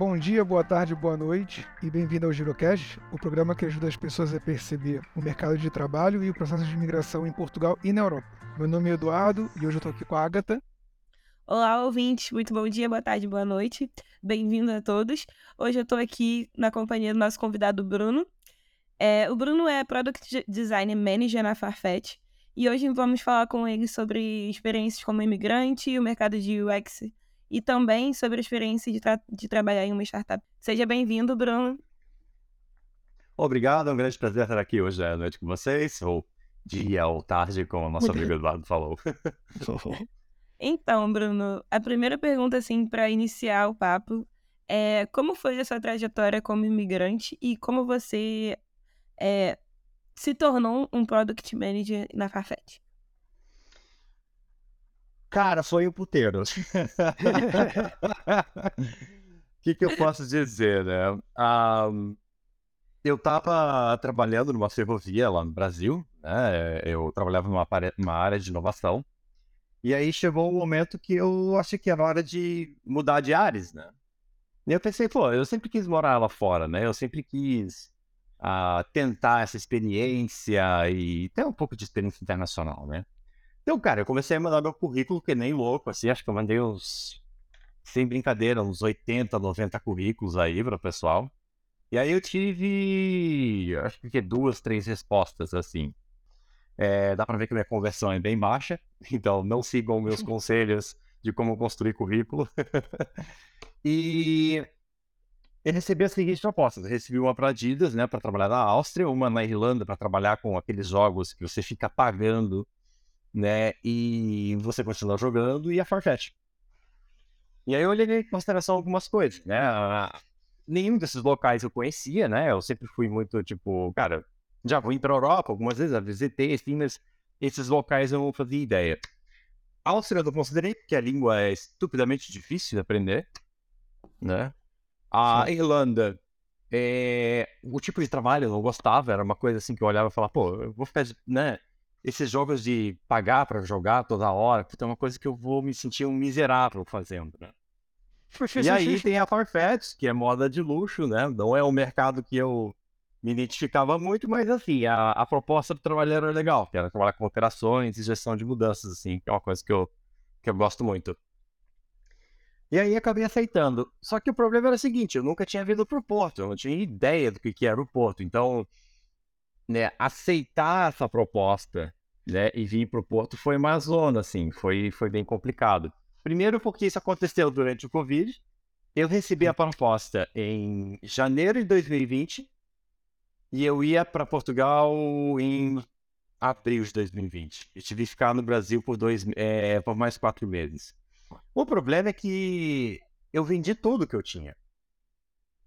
Bom dia, boa tarde, boa noite e bem-vindo ao Girocast, o programa que ajuda as pessoas a perceber o mercado de trabalho e o processo de imigração em Portugal e na Europa. Meu nome é Eduardo e hoje eu estou aqui com a Agatha. Olá, ouvintes, muito bom dia, boa tarde, boa noite. Bem-vindo a todos. Hoje eu estou aqui na companhia do nosso convidado Bruno. É, o Bruno é Product Design Manager na Farfetch e hoje vamos falar com ele sobre experiências como imigrante, o mercado de UX e também sobre a experiência de, tra de trabalhar em uma startup. Seja bem-vindo, Bruno. Obrigado, é um grande prazer estar aqui hoje à noite com vocês, ou dia ou tarde, como o nosso amigo Eduardo falou. então, Bruno, a primeira pergunta, assim, para iniciar o papo é como foi a sua trajetória como imigrante e como você é, se tornou um Product Manager na Farfetch? Cara, foi um puteiro. O que, que eu posso dizer, né? Um, eu estava trabalhando numa ferrovia lá no Brasil, né? Eu trabalhava numa, área de inovação. E aí chegou um momento que eu achei que era hora de mudar de áreas, né? E eu pensei, pô, eu sempre quis morar lá fora, né? Eu sempre quis uh, tentar essa experiência e ter um pouco de experiência internacional, né? Então, cara, eu comecei a mandar meu currículo que nem louco, assim, acho que eu mandei uns, sem brincadeira, uns 80, 90 currículos aí para o pessoal. E aí eu tive, acho que duas, três respostas, assim. É, dá para ver que minha conversão é bem baixa, então não sigam meus conselhos de como construir currículo. e eu recebi as seguintes propostas. Eu recebi uma para Adidas, né, para trabalhar na Áustria, uma na Irlanda para trabalhar com aqueles jogos que você fica pagando né? E você continua jogando e a Farfetch. E aí eu olhei em consideração algumas coisas, né? Nenhum desses locais eu conhecia, né? Eu sempre fui muito, tipo, cara, já fui para a Europa algumas vezes, já visitei, assim, mas esses locais eu não fazia ideia. A Áustria eu considerei porque a língua é estupidamente difícil de aprender, né? A Sim. Irlanda, é... o tipo de trabalho eu não gostava, era uma coisa assim que eu olhava e falava, pô, eu vou ficar, né? Esses jogos de pagar para jogar toda hora, é uma coisa que eu vou me sentir um miserável fazendo, né? E aí tem a Farfetch, que é moda de luxo, né? Não é um mercado que eu me identificava muito, mas assim, a, a proposta do trabalho era legal, que era trabalhar com operações e gestão de mudanças, assim, que é uma coisa que eu, que eu gosto muito. E aí acabei aceitando. Só que o problema era o seguinte, eu nunca tinha vindo pro Porto, eu não tinha ideia do que, que era o Porto. Então, né, aceitar essa proposta né, e vir para o Porto foi uma zona, assim, foi, foi bem complicado. Primeiro porque isso aconteceu durante o Covid. Eu recebi a proposta em janeiro de 2020 e eu ia para Portugal em abril de 2020. Eu tive que ficar no Brasil por, dois, é, por mais quatro meses. O problema é que eu vendi tudo que eu tinha.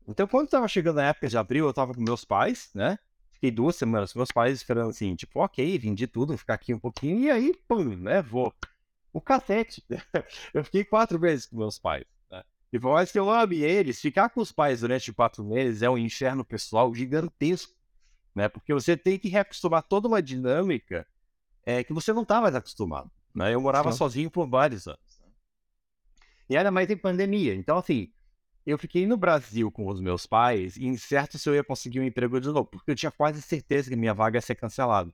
Então, quando estava chegando a época de abril, eu estava com meus pais, né? Fiquei duas semanas com meus pais esperando assim, tipo, ok, vendi tudo, vou ficar aqui um pouquinho, e aí, pum, né, vou. O cacete. eu fiquei quatro meses com meus pais. Né? E por mais que eu ame eles, ficar com os pais durante quatro meses é um inferno pessoal gigantesco. Né? Porque você tem que reacostumar toda uma dinâmica é, que você não está mais acostumado. Né? Eu morava Sim. sozinho por vários anos. E era mais em pandemia. Então, assim, eu fiquei no Brasil com os meus pais e incerto se eu ia conseguir um emprego de novo, porque eu tinha quase certeza que minha vaga ia ser cancelada.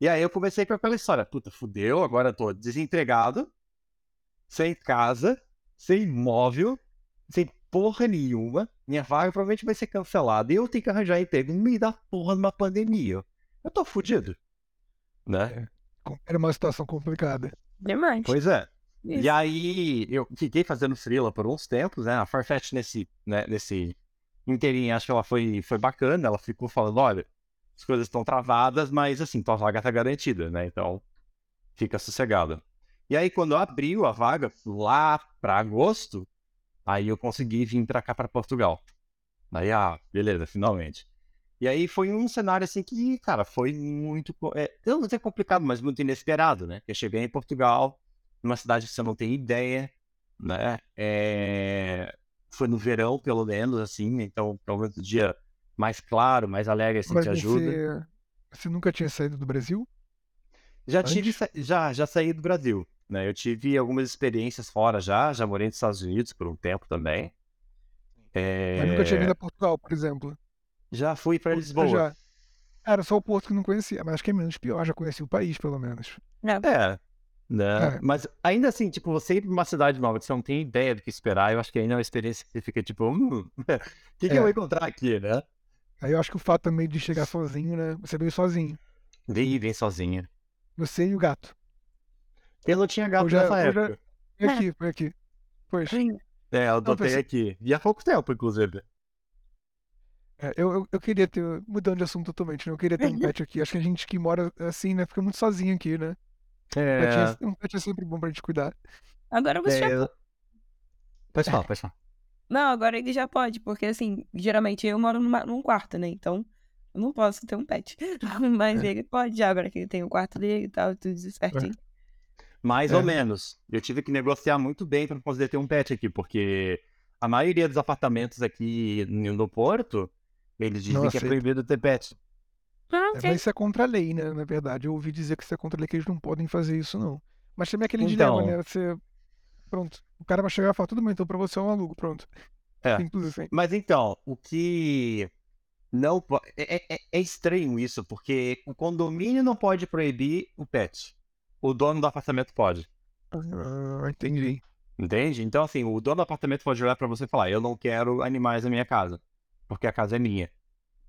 E aí eu comecei com aquela história, puta, fudeu, agora eu tô desempregado, sem casa, sem imóvel, sem porra nenhuma, minha vaga provavelmente vai ser cancelada e eu tenho que arranjar emprego no meio da porra de uma pandemia. Eu tô fudido, né? É, era uma situação complicada. Demais. Pois é. Isso. E aí eu fiquei fazendo freela por uns tempos, né? A Farfetch nesse, né, nesse inteirinho, acho que ela foi, foi bacana. Ela ficou falando, olha, as coisas estão travadas, mas assim, tua vaga tá garantida, né? Então, fica sossegada. E aí, quando abriu a vaga lá para agosto, aí eu consegui vir para cá, para Portugal. Aí, ah, beleza, finalmente. E aí foi um cenário assim que, cara, foi muito. É, eu não sei complicado, mas muito inesperado, né? Eu cheguei em Portugal, numa cidade que você não tem ideia, né? É... Foi no verão, pelo menos, assim, então talvez o dia mais claro, mais alegre, assim, Mas te ajuda. Você, você nunca tinha saído do Brasil? Já Antes? tive, já, já saí do Brasil, né? Eu tive algumas experiências fora já, já morei nos Estados Unidos por um tempo também. É... Mas nunca tinha vindo a Portugal, por exemplo. Já fui para Lisboa. já. Era só o Porto que não conhecia, mas acho que é menos pior, já conheci o país, pelo menos. É, né? É. Mas ainda assim, tipo, você ir pra uma cidade nova que você não tem ideia do que esperar, eu acho que ainda é uma experiência que você fica tipo, hum, o que, que É. eu vou encontrar aqui, né? Aí eu acho que o fato também de chegar sozinho, né? Você veio sozinho. Vem, vem sozinha. Você e o gato. Eu não tinha gato Eu já- nessa eu já- época. Foi aqui, foi aqui. Pois. É, eu adotei pensei- aqui. E há pouco tempo, inclusive. É, eu, eu, eu queria ter. Mudando de assunto totalmente, né? Eu queria ter um pet aqui. Acho que a gente que mora assim, né? Fica muito sozinho aqui, né? É, Pet é- um pet é sempre bom pra gente cuidar. Agora você já é... Pode falar, pode falar. Não, agora ele já pode, porque assim, geralmente eu moro numa- num quarto, né? Então eu não posso ter um pet. Mas É. ele pode já, agora que ele tem o quarto dele e tal, tudo certinho. Mais É. ou menos. Eu tive que negociar muito bem para poder ter um pet aqui, porque a maioria dos apartamentos aqui no Porto, eles dizem Não que é proibido ter pet. Ah, É, mas isso é contra a lei, né? Na verdade, eu ouvi dizer que isso é contra a lei, que eles não podem fazer isso, não. Mas também é aquele dilema, Então. né? Você. Pronto. O cara vai chegar e falar, tudo bem, então pra você é um alugo, pronto. É. Simples assim. Mas então, o que não po- é, é- é estranho isso, porque o condomínio não pode proibir o pet. O dono do apartamento pode. Ah, entendi. Entende? Então, assim, o dono do apartamento pode olhar pra você e falar: Eu não quero animais na minha casa, porque a casa é minha.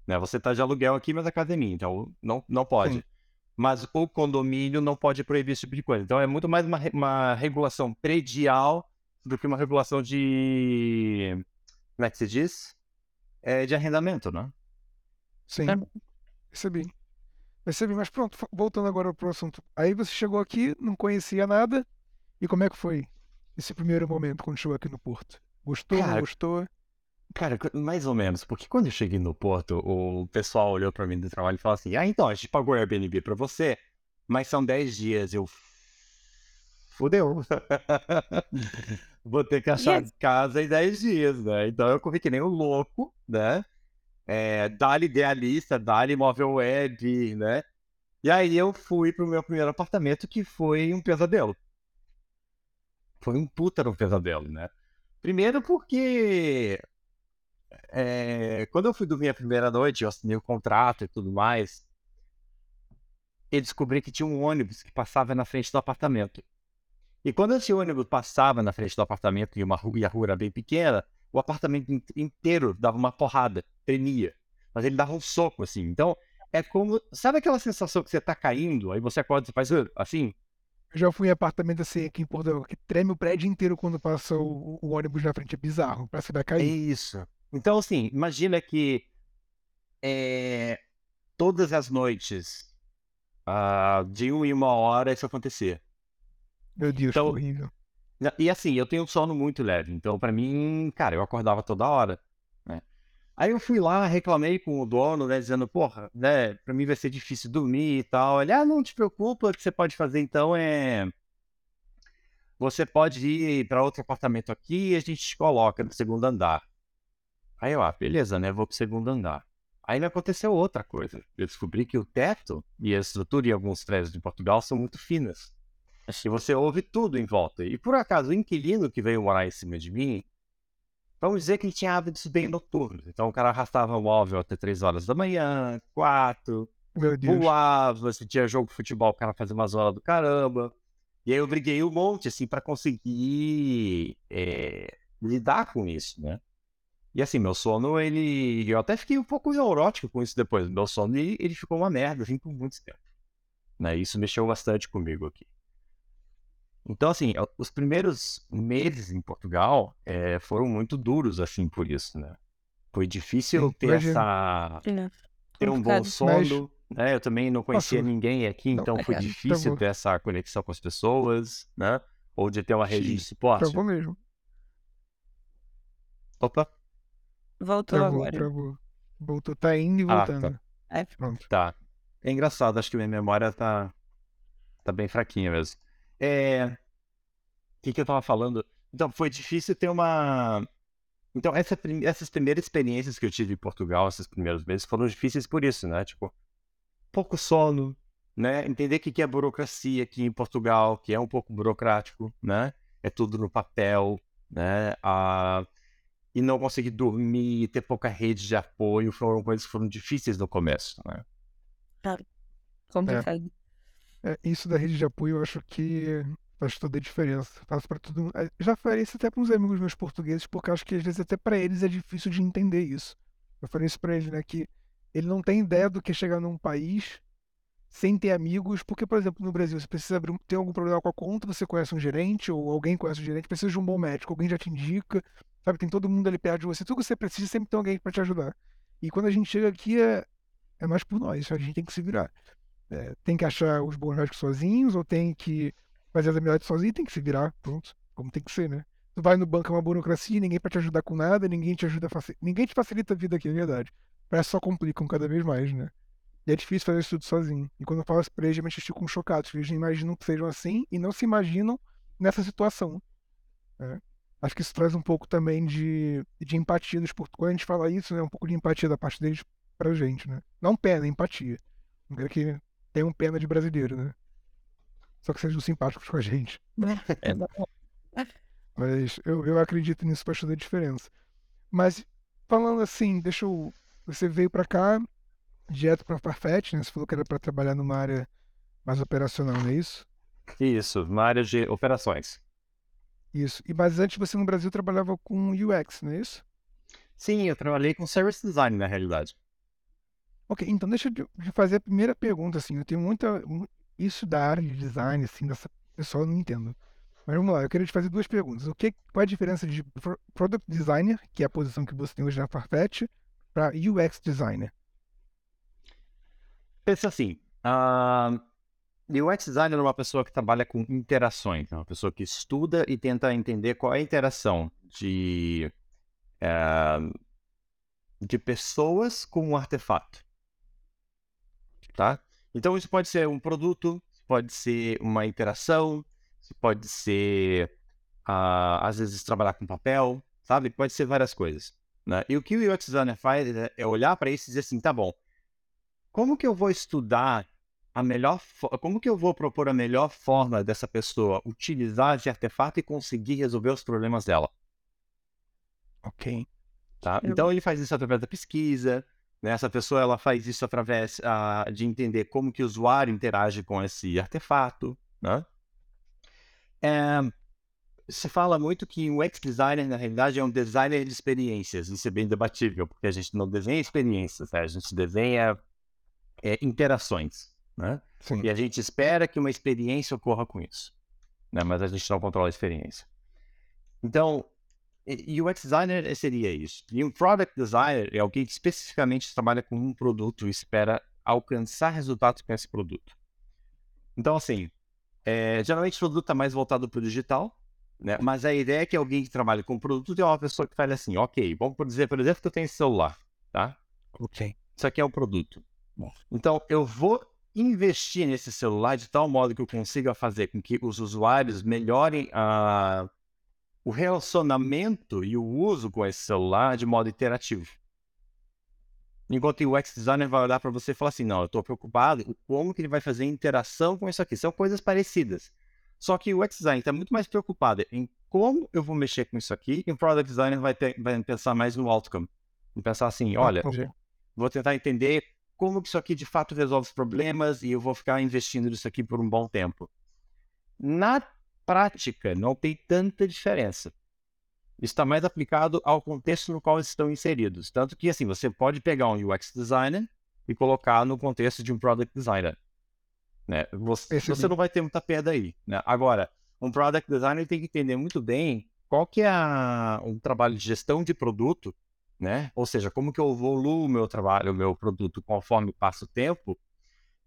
Né? Você tá de aluguel aqui, mas a casa é minha, então não, não pode. Sim. Mas o condomínio não pode proibir esse tipo de coisa. Então, é muito mais uma, uma regulação predial do que uma regulação de. Como é que se diz? É, de arrendamento, né? Sim. É. Percebi. Percebi, mas pronto, voltando agora pro assunto. Aí você chegou aqui, não conhecia nada. E como é que foi esse primeiro momento quando chegou aqui no Porto? Gostou, não Cara, gostou? Cara, mais ou menos, porque quando eu cheguei no Porto, o pessoal olhou pra mim do trabalho e falou assim: Ah, então, a gente pagou Airbnb pra você, mas são 10 dias. Eu. Fudeu. Vou ter que achar Yes. casa em 10 dias, né? Então eu corri que nem um louco, né? É, dali idealista, dali móvel web, né? E aí eu fui pro meu primeiro apartamento, que foi um pesadelo. Foi um puta um pesadelo, né? Primeiro porque é, quando eu fui dormir a primeira noite, eu assinei o contrato e tudo mais, eu descobri que tinha um ônibus que passava na frente do apartamento. E quando esse ônibus passava na frente do apartamento e, uma rua, e a rua era bem pequena, o apartamento in- inteiro dava uma porrada, tremia. Mas ele dava um soco, assim. Então, é como. Sabe aquela sensação que você tá caindo, aí você acorda e faz assim? Eu já fui em apartamento assim aqui em Portugal, que treme o prédio inteiro quando passa o, o ônibus na frente. É bizarro, parece que vai É cair. isso. Então, assim, imagina que é, todas as noites, ah, de uma em uma hora, isso acontecia. Meu Deus, Então- que horrível. E assim, eu tenho um sono muito leve, então pra mim, cara, eu acordava toda hora, né? Aí eu fui lá, reclamei com o dono, né, dizendo, porra, né, pra mim vai ser difícil dormir e tal. Ele, ah, não te preocupa, o que você pode fazer então é... Você pode ir pra outro apartamento aqui e a gente te coloca no segundo andar. Aí eu, ah, beleza, né, vou pro segundo andar. Aí me aconteceu outra coisa. Eu descobri que o teto e a estrutura em alguns prédios de Portugal são muito finas. E você ouve tudo em volta. E por acaso, o inquilino que veio morar em cima de mim, vamos dizer que ele tinha hábitos bem noturnos. Então o cara arrastava o móvel até 3 horas da manhã, 4, Meu Deus. voava, se tinha jogo de futebol, o cara fazia uma zona do caramba. E aí eu briguei um monte, assim, pra conseguir é, lidar com isso, né? E assim, meu sono, ele. Eu até fiquei um pouco neurótico com isso depois. Meu sono, ele, ele ficou uma merda, assim, por muito tempo. Né? Isso mexeu bastante comigo aqui. Então, assim, os primeiros meses em Portugal eh, foram muito duros, assim, por isso, né? Foi difícil Sim, ter essa Né? ter um bom Complicado. Mas- sono, né? Eu também não conhecia Nossa. ninguém aqui, Não, então foi é, difícil ter essa conexão com as pessoas, né? Ou de ter uma rede de Sim, suporte. Travou mesmo. Opa, Voltou Travou, agora. travou. Voltou, tá indo e Ah, voltando. Aí, Pronto. tá. É engraçado, acho que minha memória tá, tá bem fraquinha mesmo. É... O que, que eu tava falando? Então, foi difícil ter uma. Então, essa prim- essas primeiras experiências que eu tive em Portugal, esses primeiros meses, foram difíceis por isso, né? Tipo, pouco sono, né? Entender o que que é burocracia aqui em Portugal, que é um pouco burocrático, né? É tudo no papel, né? Ah, e não conseguir dormir, ter pouca rede de apoio, foram coisas que foram difíceis no começo, né? Claro. Complicado. É, isso da rede de apoio eu acho que faz toda a diferença. Faço para todo mundo. É, Já falei isso até para uns amigos meus portugueses, porque acho que às vezes até para eles é difícil de entender isso. Eu falei isso para eles, né, que ele não tem ideia do que é chegar num país sem ter amigos, porque, por exemplo, no Brasil, você precisa abrir, ter algum problema com a conta, você conhece um gerente, ou alguém conhece um gerente, precisa de um bom médico, alguém já te indica, sabe? Tem todo mundo ali perto de você, tudo que você precisa sempre tem alguém para te ajudar. E quando a gente chega aqui é, é mais por nós, a gente tem que se virar. É, tem que achar os bons médicos sozinhos, ou tem que fazer as amizades sozinho, tem que se virar, pronto, como tem que ser, né? Tu vai no banco, é uma burocracia, ninguém para te ajudar com nada, ninguém te ajuda, ninguém te facilita a vida aqui, é verdade. Parece só complicam cada vez mais, né? E é difícil fazer isso tudo sozinho. E quando eu falo isso pra eles, geralmente eles ficam chocados. Eles não imaginam que sejam assim e não se imaginam nessa situação. né? Acho que isso traz um pouco também de, de empatia dos portugueses. Quando a gente fala isso, né? Um pouco de empatia da parte deles pra gente, né? Não pena, empatia. Não quero que tenham pena de brasileiro, né? Só que sejam simpáticos com a gente. É. Mas eu, eu acredito nisso faz toda a diferença. Mas falando assim, deixa eu. Você veio pra cá direto pra Farfetch, né? Você falou que era pra trabalhar numa área mais operacional, não é isso? Isso, na área de operações. Isso. E mas antes você no Brasil trabalhava com UX, não é isso? Sim, eu trabalhei com service design na realidade. Ok, então deixa eu te fazer a primeira pergunta, assim. Eu tenho muita. mu- Isso da área de design, assim, dessa pessoal eu não entendo. Mas vamos lá, eu queria te fazer duas perguntas. O que, qual é a diferença de pro- Product Designer, que é a posição que você tem hoje na Farfetch, para UX Designer? Pensa assim, ah, UX designer é uma pessoa que trabalha com interações, é uma pessoa que estuda e tenta entender qual é a interação de, eh, de pessoas com um artefato. Tá? Então isso pode ser um produto, pode ser uma interação, pode ser, ah, às vezes, trabalhar com papel, sabe? Pode ser várias coisas. né? E o que o UX designer faz é- é olhar para isso e dizer assim, tá bom, como que eu vou estudar a melhor como que eu vou propor a melhor forma dessa pessoa utilizar esse artefato e conseguir resolver os problemas dela, Ok. tá? Eu- Então ele faz isso através da pesquisa, né? Essa pessoa ela faz isso através ah, de entender como que o usuário interage com esse artefato, né? É, se fala muito que o UX designer na realidade é um designer de experiências, isso é bem debatível, porque a gente não desenha experiências, né? A gente desenha é, interações, né? E a gente espera que uma experiência ocorra com isso, né? Mas a gente não controla a experiência. Então, UX designer seria isso. E um product designer é alguém que especificamente trabalha com um produto e espera alcançar resultados com esse produto. Então, assim, é, geralmente o produto está mais voltado para o digital, né? Mas a ideia é que alguém que trabalha com produto é uma pessoa que fala assim, ok, vamos dizer, por exemplo, que eu tenho esse celular, tá? Ok. Isso aqui é o produto. Então, eu vou investir nesse celular de tal modo que eu consiga fazer com que os usuários melhorem a- o relacionamento e o uso com esse celular de modo interativo. Enquanto o UX designer vai olhar para você e falar assim, não, eu estou preocupado com como que ele vai fazer interação com isso aqui. São coisas parecidas. Só que o UX designer está muito mais preocupado em como eu vou mexer com isso aqui, e o product designer vai, ter- vai pensar mais no outcome. E pensar assim, olha, Ok. vou tentar entender como que isso aqui de fato resolve os problemas e eu vou ficar investindo nisso aqui por um bom tempo. Na prática, não tem tanta diferença. Está mais aplicado ao contexto no qual eles estão inseridos. Tanto que, assim, você pode pegar um UX designer e colocar no contexto de um product designer. Né? Você, você não vai ter muita perda aí. Né? Agora, um product designer tem que entender muito bem qual que é a, um trabalho de gestão de produto né? Ou seja, como que eu evoluo o meu trabalho, o meu produto conforme passa o tempo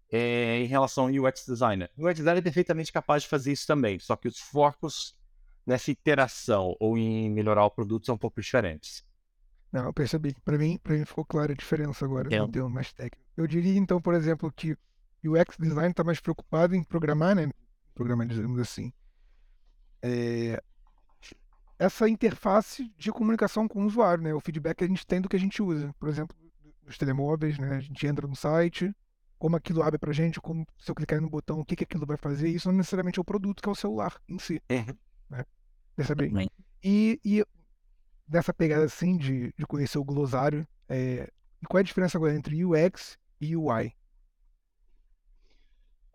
é, em relação ao UX designer. O UX designer é perfeitamente capaz de fazer isso também, só que os focos nessa interação ou em melhorar o produto são um pouco diferentes. Não, eu percebi. Para mim, para mim ficou clara a diferença agora. É. Não deu mais técnico. Eu diria então, por exemplo, que o UX design está mais preocupado em programar, né? Programar, digamos assim. É, Essa interface de comunicação com o usuário, né? O feedback que a gente tem do que a gente usa. Por exemplo, nos telemóveis, né? A gente entra no site, como aquilo abre pra gente, como se eu clicar no botão, o que, que aquilo vai fazer. Isso não necessariamente é o produto, que é o celular em si. Percebe? Também. E, e nessa pegada assim de, de conhecer o glossário. É, e qual é a diferença agora entre UX e UI?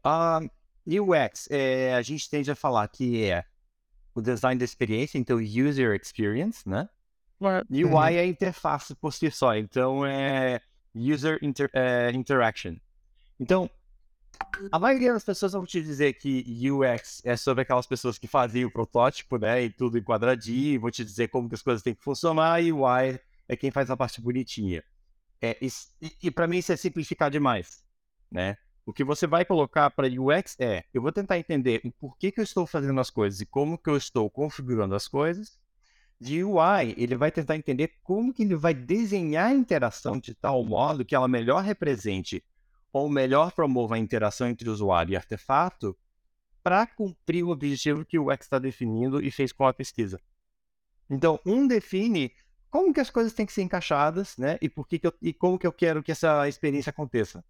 Uh, UX, é, a gente tende a falar que é o design da experiência, então user experience, né? UI uhum. é a interface por si só, então é user inter, é, interaction. Então, a maioria das pessoas vão te dizer que UX é sobre aquelas pessoas que faziam o protótipo, né, e tudo em quadradinho, vou te dizer como que as coisas têm que funcionar, e UI é quem faz a parte bonitinha. É, e, e para mim isso é simplificar demais, né? O que você vai colocar para UX é, eu vou tentar entender o porquê que eu estou fazendo as coisas e como que eu estou configurando as coisas. De UI, ele vai tentar entender como que ele vai desenhar a interação de tal modo que ela melhor represente ou melhor promova a interação entre usuário e artefato para cumprir o objetivo que o UX está definindo e fez com a pesquisa. Então, um define como que as coisas têm que ser encaixadas, né? E por que, que eu, e como que eu quero que essa experiência aconteça.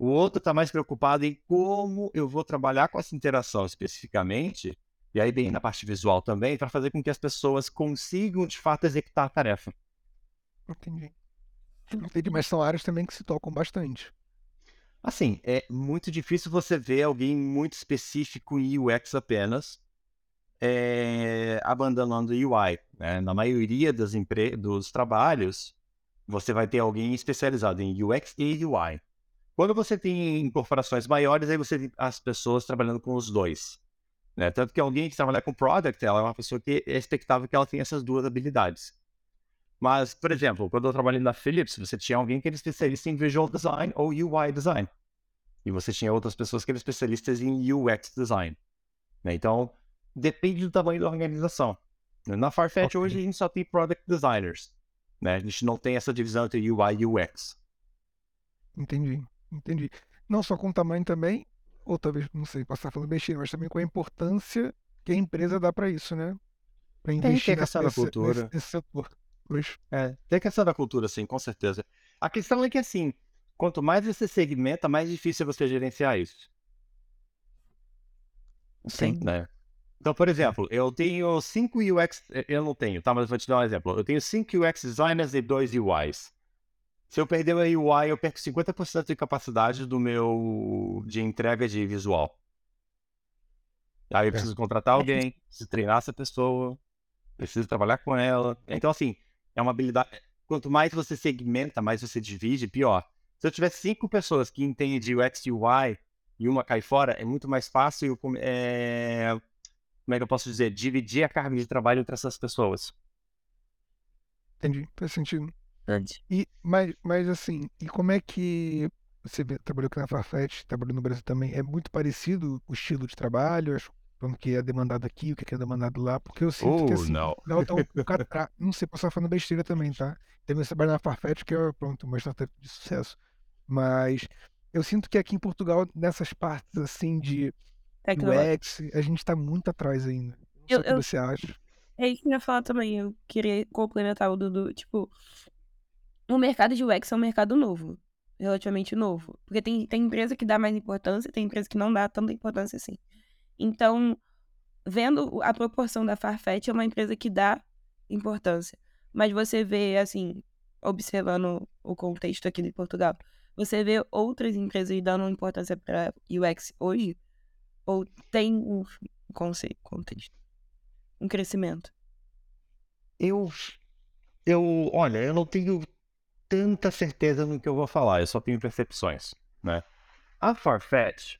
O outro está mais preocupado em como eu vou trabalhar com essa interação especificamente, e aí bem na parte visual também, para fazer com que as pessoas consigam de fato executar a tarefa. Entendi. Entendi, mas são áreas também que se tocam bastante. Assim, é muito difícil você ver alguém muito específico em UX apenas é, abandonando UI. Né? Na maioria das empre... dos trabalhos, você vai ter alguém especializado em UX e UI. Quando você tem corporações maiores, aí você tem as pessoas trabalhando com os dois. Né? Tanto que alguém que trabalha com product, ela é uma pessoa que é expectável que ela tenha essas duas habilidades. Mas, por exemplo, quando eu trabalhei na Philips, você tinha alguém que era especialista em Visual Design ou UI Design. E você tinha outras pessoas que eram especialistas em UX Design. Né? Então, depende do tamanho da organização. Na Farfetch, okay. hoje, a gente só tem Product Designers. Né? A gente não tem essa divisão entre UI e UX. Entendi, entendi. Não só com o tamanho também, ou talvez, não sei, passar falando besteira, mas também com a importância que a empresa dá para isso, né? Para investir tem nessa, nessa cultura. Nesse, nesse setor. Pois. É, tem a questão da cultura, sim, com certeza. A questão é que, assim, quanto mais você segmenta, mais difícil é você gerenciar isso. Sim. Né? Então, por exemplo, eu tenho cinco UX, eu não tenho, tá? Mas vou te dar um exemplo. Eu tenho cinco UX designers e dois UIs. Se eu perder a UI, eu perco 50% de capacidade do meu de entrega de visual. Aí eu preciso contratar alguém, preciso treinar essa pessoa, preciso trabalhar com ela. Então, assim, é uma habilidade. Quanto mais você segmenta, mais você divide, pior. Se eu tiver cinco pessoas que entendem de UX e UI e uma cai fora, é muito mais fácil é... como é que eu posso dizer? Dividir a carga de trabalho entre essas pessoas. Entendi, faz sentido. E, mas, mas assim, e como é que você trabalhou aqui na Farfetch, trabalhou no Brasil também, é muito parecido o estilo de trabalho, como que é demandado aqui, o que é demandado lá, porque eu sinto oh, que assim, não. não, então, o cara, não sei, posso estar falando besteira também, tá? Também trabalho na Farfetch, que é, pronto, uma startup de sucesso. Mas eu sinto que aqui em Portugal, nessas partes assim de UX, a gente está muito atrás ainda. Não sei eu, o que eu, você acha. É isso que eu ia falar também. Eu queria complementar o Dudu. Tipo, o mercado de UX é um mercado novo. Relativamente novo. Porque tem, tem empresa que dá mais importância, tem empresa que não dá tanta importância assim. Então, vendo a proporção da Farfetch, é uma empresa que dá importância. Mas você vê, assim, observando o contexto aqui de Portugal, você vê outras empresas dando importância para UX hoje? Ou tem um contexto? Um crescimento? Eu, eu, olha, eu não tenho tanta certeza no que eu vou falar, eu só tenho percepções, né? A Farfetch,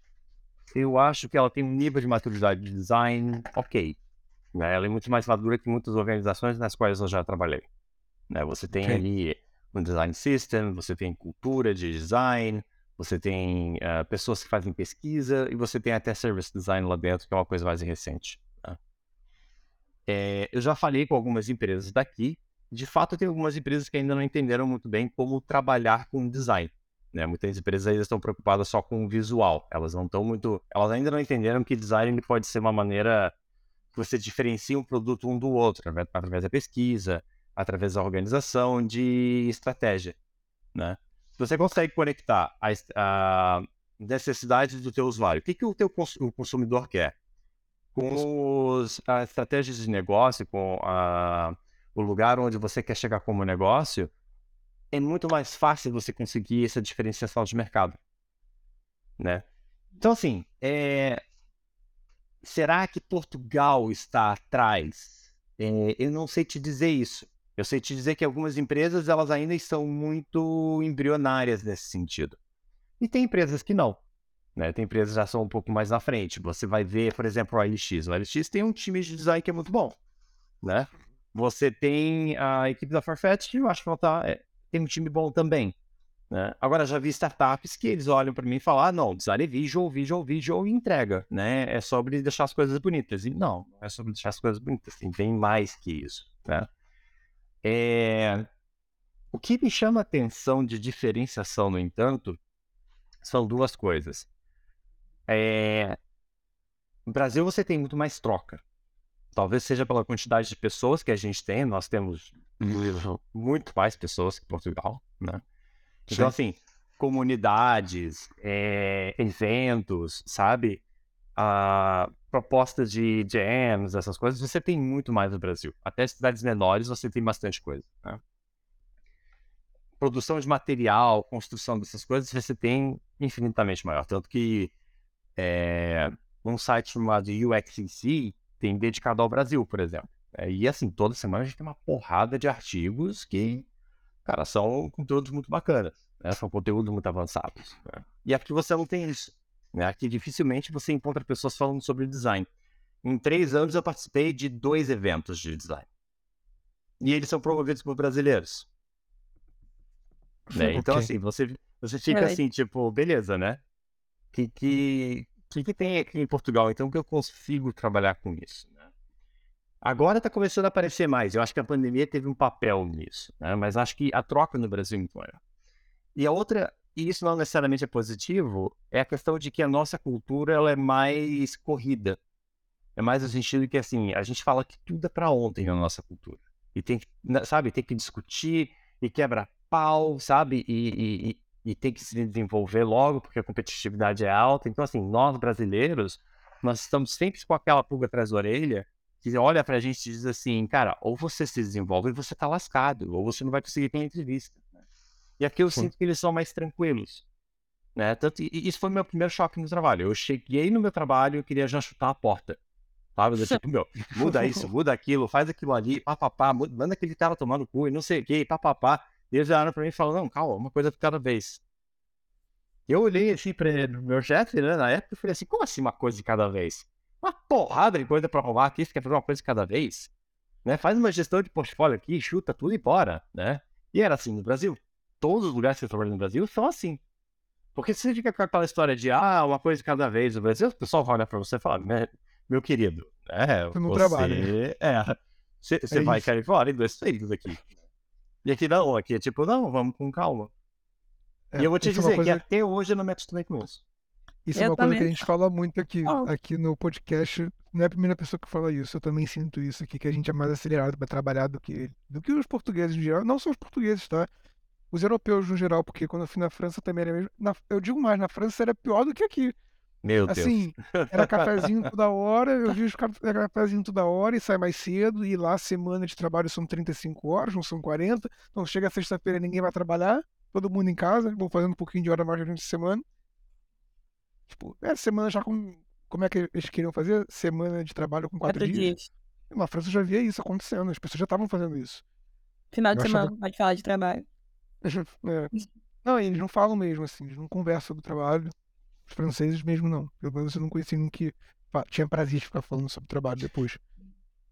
eu acho que ela tem um nível de maturidade de design ok. Né? Ela é muito mais madura que muitas organizações nas quais eu já trabalhei. Né? Você tem okay. ali um design system, você tem cultura de design, você tem uh, pessoas que fazem pesquisa e você tem até service design lá dentro, que é uma coisa mais recente. Né? É, eu já falei com algumas empresas daqui. De fato, tem algumas empresas que ainda não entenderam muito bem como trabalhar com design. Né? Muitas empresas ainda estão preocupadas só com o visual. Elas não estão muito. Elas ainda não entenderam que design pode ser uma maneira que você diferencia um produto um do outro, através da pesquisa, através da organização de estratégia, né? Você consegue conectar a, a necessidades do teu usuário. O que, que o teu o consumidor quer? Com os, as estratégias de negócio, com a, o lugar onde você quer chegar como negócio, é muito mais fácil você conseguir essa diferenciação de mercado, né? Então, assim, é... será que Portugal está atrás? É... Eu não sei te dizer isso. Eu sei te dizer que algumas empresas elas ainda estão muito embrionárias nesse sentido. E tem empresas que não. Né? Tem empresas que já são um pouco mais na frente. Você vai ver, por exemplo, o LX. O LX tem um time de design que é muito bom. Né? Você tem a equipe da Farfetch, eu acho que ela tá, é, tem um time bom também. Né? Agora, já vi startups que eles olham para mim e falam: ah, não, design é visual, visual, visual e entrega. Né? É sobre deixar as coisas bonitas. E não, não é sobre deixar as coisas bonitas. Tem bem mais que isso. Né? É... O que me chama atenção de diferenciação, no entanto, são duas coisas. É... No Brasil, você tem muito mais troca. Talvez seja pela quantidade de pessoas que a gente tem, nós temos muito mais pessoas que Portugal, né? Então, Sim. assim, comunidades, é, eventos, sabe? Ah, propostas de jams, essas coisas, você tem muito mais no Brasil. Até cidades menores você tem bastante coisa. Né? Produção de material, construção dessas coisas, você tem infinitamente maior. Tanto que é, um site chamado UXCC tem dedicado ao Brasil, por exemplo. É, e assim, toda semana a gente tem uma porrada de artigos que, cara, são conteúdos muito bacanas, né? são conteúdos muito avançados. Né? E aqui você não tem isso. Né? Aqui dificilmente você encontra pessoas falando sobre design. Em três anos eu participei de dois eventos de design. E eles são promovidos por brasileiros. Né? Então, okay. assim, você, você fica assim, tipo, beleza, né? Que, que, que, que tem aqui em Portugal? Então, que eu consigo trabalhar com isso? Né? Agora está começando a aparecer mais. Eu acho que a pandemia teve um papel nisso, né? mas acho que a troca no Brasil é muito maior. E a outra, e isso não necessariamente é positivo, é a questão de que a nossa cultura ela é mais corrida. É mais no sentido que, assim, a gente fala que tudo é para ontem na nossa cultura. E tem que, sabe, tem que discutir e quebra pau, sabe? E, e, e tem que se desenvolver logo, porque a competitividade é alta. Então, assim, nós brasileiros, nós estamos sempre com aquela pulga atrás da orelha que olha pra gente e diz assim, cara, ou você se desenvolve e você tá lascado, ou você não vai conseguir ter entrevista. E aqui eu Sim. sinto que eles são mais tranquilos. Né? Tanto, e isso foi meu primeiro choque no trabalho. Eu cheguei no meu trabalho e queria já chutar a porta. Sabe? Eu, tipo, meu, muda isso, muda aquilo, faz aquilo ali, papapá, manda aquele cara tomando cu e não sei o que, papapá. E eles olharam pra mim e falaram, não, calma, uma coisa de cada vez. Eu olhei assim pra meu chefe, né, na época, e falei assim, como assim uma coisa de cada vez? Uma porrada de coisa pra arrumar aqui, você quer fazer uma coisa de cada vez? Né? Faz uma gestão de portfólio aqui, chuta tudo e bora, né? E era assim no Brasil todos os lugares que você trabalha no Brasil são assim. Porque se você fica com aquela história de, ah, uma coisa de cada vez no Brasil, o pessoal vai olhar pra você e falar, meu querido, é, você, não trabalha. É, você, você é vai cair fora em dois segundos aqui. E aqui não, aqui é tipo, não, vamos com calma. É, e eu vou te é dizer é coisa... que até hoje eu não me acostumei com isso. Isso eu é uma também. coisa que a gente fala muito aqui, oh. aqui no podcast. Não é a primeira pessoa que fala isso. Eu também sinto isso aqui, que a gente é mais acelerado para trabalhar do que, do que os portugueses em geral. Não só os portugueses, tá? os europeus no geral, porque quando eu fui na França também era mesmo. Na, eu digo mais, na França era pior do que aqui. Meu assim, Deus. era cafezinho toda hora, eu vi os cafezinho toda hora e sai mais cedo, e lá semana de trabalho são 35 horas, não são 40. Então chega sexta-feira ninguém vai trabalhar, todo mundo em casa, vou fazendo um pouquinho de hora mais durante a semana. Tipo, é semana já com. Como é que eles queriam fazer? Semana de trabalho com quatro, quatro dias. dias. Na França eu já via isso acontecendo, as pessoas já estavam fazendo isso. Final de eu semana, achava... pode falar de trabalho. É. Não, eles não falam mesmo assim, eles não conversam do trabalho. Os franceses mesmo não. Pelo menos eu não conheci ninguém que tinha prazer de ficar falando sobre o trabalho depois.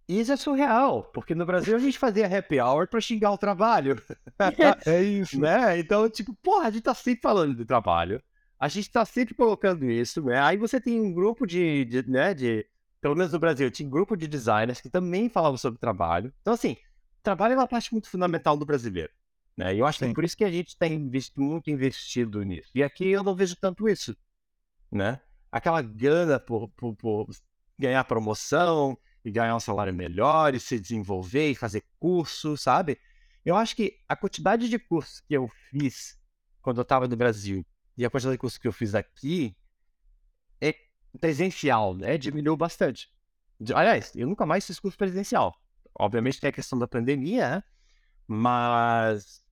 Isso é surreal, porque no Brasil a gente fazia happy hour pra xingar o trabalho. é isso. Né? Então, tipo, porra, a gente tá sempre falando de trabalho. A gente tá sempre colocando isso, né? Aí você tem um grupo de, de né, de... Pelo menos no Brasil, tinha um grupo de designers que também falavam sobre trabalho. Então, assim, trabalho é uma parte muito fundamental do brasileiro. Né? E eu acho Sim. que é por isso que a gente tem visto muito investido nisso. E aqui eu não vejo tanto isso. Né? Aquela gana por, por, por ganhar promoção e ganhar um salário melhor e se desenvolver e fazer curso, sabe? Eu acho que a quantidade de cursos que eu fiz quando eu estava no Brasil e a quantidade de cursos que eu fiz aqui é presencial, né? Diminuiu bastante. Aliás, eu nunca mais fiz curso presencial. Obviamente tem a questão da pandemia, né? mas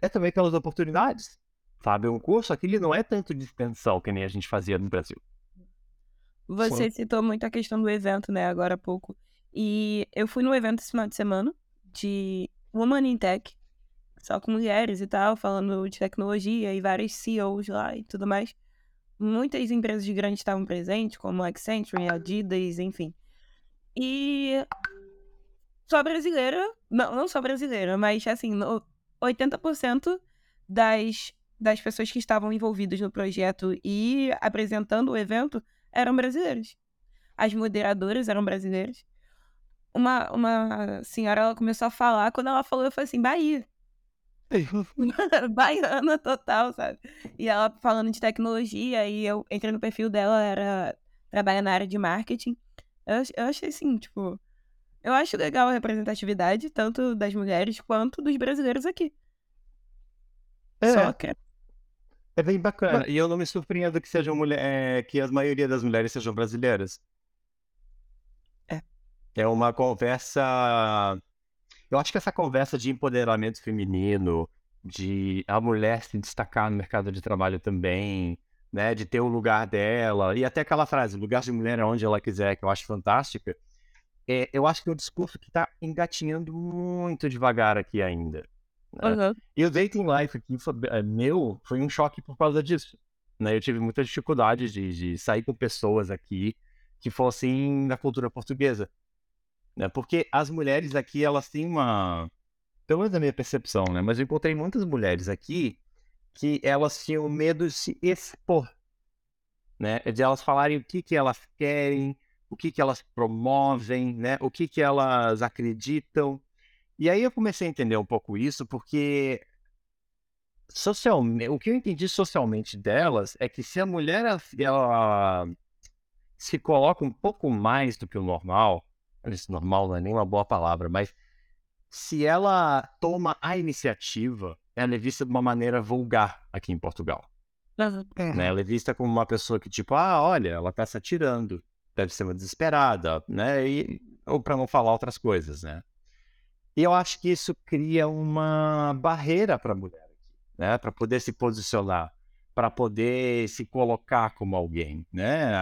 é também pelas oportunidades. Sabe, um curso aqui ele não é tanto de extensão que nem a gente fazia no Brasil. Você Sim. citou muito a questão do evento, né, agora há pouco. E eu fui no evento esse final de semana de Woman in Tech, só com mulheres e tal, falando de tecnologia e vários CEOs lá e tudo mais. Muitas empresas grandes estavam presentes, como a Accenture, Adidas, enfim. E só brasileira, não, não só brasileira, mas assim, no- 80% das, das pessoas que estavam envolvidas no projeto e apresentando o evento eram brasileiros. As moderadoras eram brasileiras. Uma, uma senhora, ela começou a falar, quando ela falou, eu falei assim, Bahia. Baiana total, sabe? E ela falando de tecnologia, e eu entrei no perfil dela, era trabalha na área de marketing. Eu, eu achei assim, tipo, eu acho legal a representatividade, tanto das mulheres quanto dos brasileiros aqui. Só que É bem bacana. E eu não me surpreendo que sejam mulher, é, que a maioria das mulheres sejam brasileiras. É. É uma conversa. Eu acho que essa conversa de empoderamento feminino, de a mulher se destacar no mercado de trabalho também, né, de ter o lugar dela, e até aquela frase, lugar de mulher é onde ela quiser, que eu acho fantástica. É, eu acho que é um discurso que está engatinhando muito devagar aqui ainda. Né? Uhum. E o dating life aqui foi, é, meu foi um choque por causa disso. Né? Eu tive muita dificuldade de, de sair com pessoas aqui que fossem da cultura portuguesa. Né? Porque as mulheres aqui, elas têm uma. Pelo menos na minha percepção, né? Mas eu encontrei muitas mulheres aqui que elas tinham medo de se expor. Né? De elas falarem o que, que elas querem, o que, que elas promovem, né? o que, que elas acreditam. E aí eu comecei a entender um pouco isso, porque socialmente, o que eu entendi socialmente delas é que se a mulher ela, se coloca um pouco mais do que o normal, esse normal não é nem uma boa palavra, mas se ela toma a iniciativa, ela é vista de uma maneira vulgar aqui em Portugal. Né? Ela é vista como uma pessoa que, tipo, ah, olha, ela tá se atirando, deve ser uma desesperada, né? E, ou para não falar outras coisas, né? E eu acho que isso cria uma barreira para a mulher aqui, né? Para poder se posicionar, para poder se colocar como alguém, né?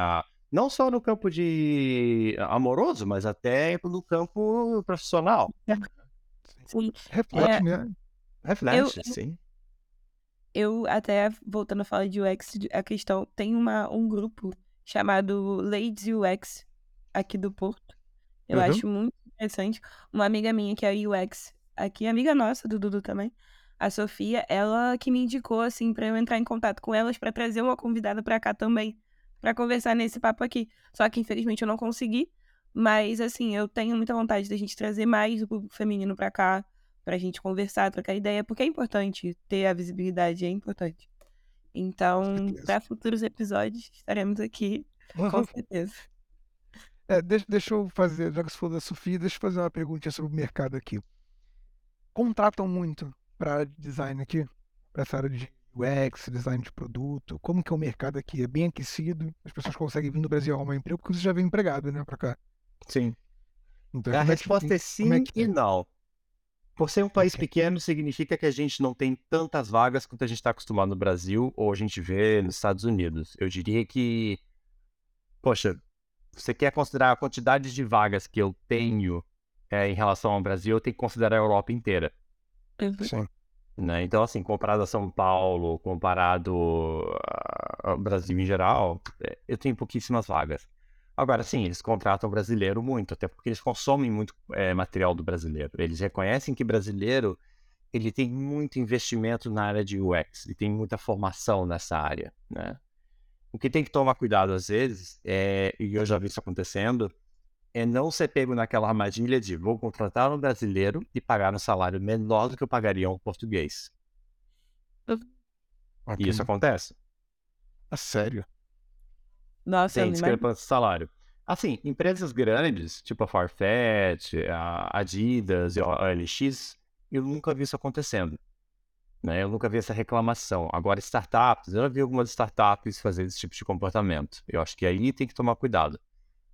Não só no campo de amoroso, mas até no campo profissional. Sim. reflete, É, né? Reflete, eu- sim. Eu até, voltando a falar de UX, a questão, tem uma, um grupo chamado Ladies UX aqui do Porto. Eu Uhum. acho muito interessante. Uma amiga minha que é UX aqui, amiga nossa, do Dudu também, a Sofia, ela que me indicou, assim, pra eu entrar em contato com elas pra trazer uma convidada pra cá também, pra conversar nesse papo aqui. Só que, infelizmente, eu não consegui. Mas, assim, eu tenho muita vontade da gente trazer mais o público feminino pra cá, pra gente conversar, trocar ideia, porque é importante ter a visibilidade, é importante. Então, para futuros episódios, estaremos aqui, com certeza. É, deixa, deixa eu fazer, já que você falou da Sofia, deixa eu fazer uma perguntinha sobre o mercado aqui. Contratam muito para design aqui? Para essa área de UX, design de produto? Como que é o mercado aqui? É bem aquecido? As pessoas conseguem vir no Brasil arrumar emprego porque você já vem empregado, né, para cá. Sim. Então, A como é que- resposta é sim é que e é? não. Por ser um país Ok. pequeno, significa que a gente não tem tantas vagas quanto a gente está acostumado no Brasil ou a gente vê nos Estados Unidos. Eu diria que, poxa, você quer considerar a quantidade de vagas que eu tenho é, em relação ao Brasil, eu tenho que considerar a Europa inteira. Sim. né? Então, assim, comparado a São Paulo, comparado a- ao Brasil em geral, é, eu tenho pouquíssimas vagas. Agora, sim, eles contratam brasileiro muito, até porque eles consomem muito é, material do brasileiro. Eles reconhecem que brasileiro ele tem muito investimento na área de UX, ele tem muita formação nessa área, né? O que tem que tomar cuidado às vezes, é, e eu já vi isso acontecendo, é não ser pego naquela armadilha de vou contratar um brasileiro e pagar um salário menor do que eu pagaria um português. Ok. E isso acontece. Ah, sério? Nossa, Tem discrepância de salário. Assim, empresas grandes, tipo a Farfetch, a Adidas e a OLX, eu nunca vi isso acontecendo. Né? Eu nunca vi essa reclamação. Agora, startups, eu já vi algumas startups fazer esse tipo de comportamento. Eu acho que aí tem que tomar cuidado.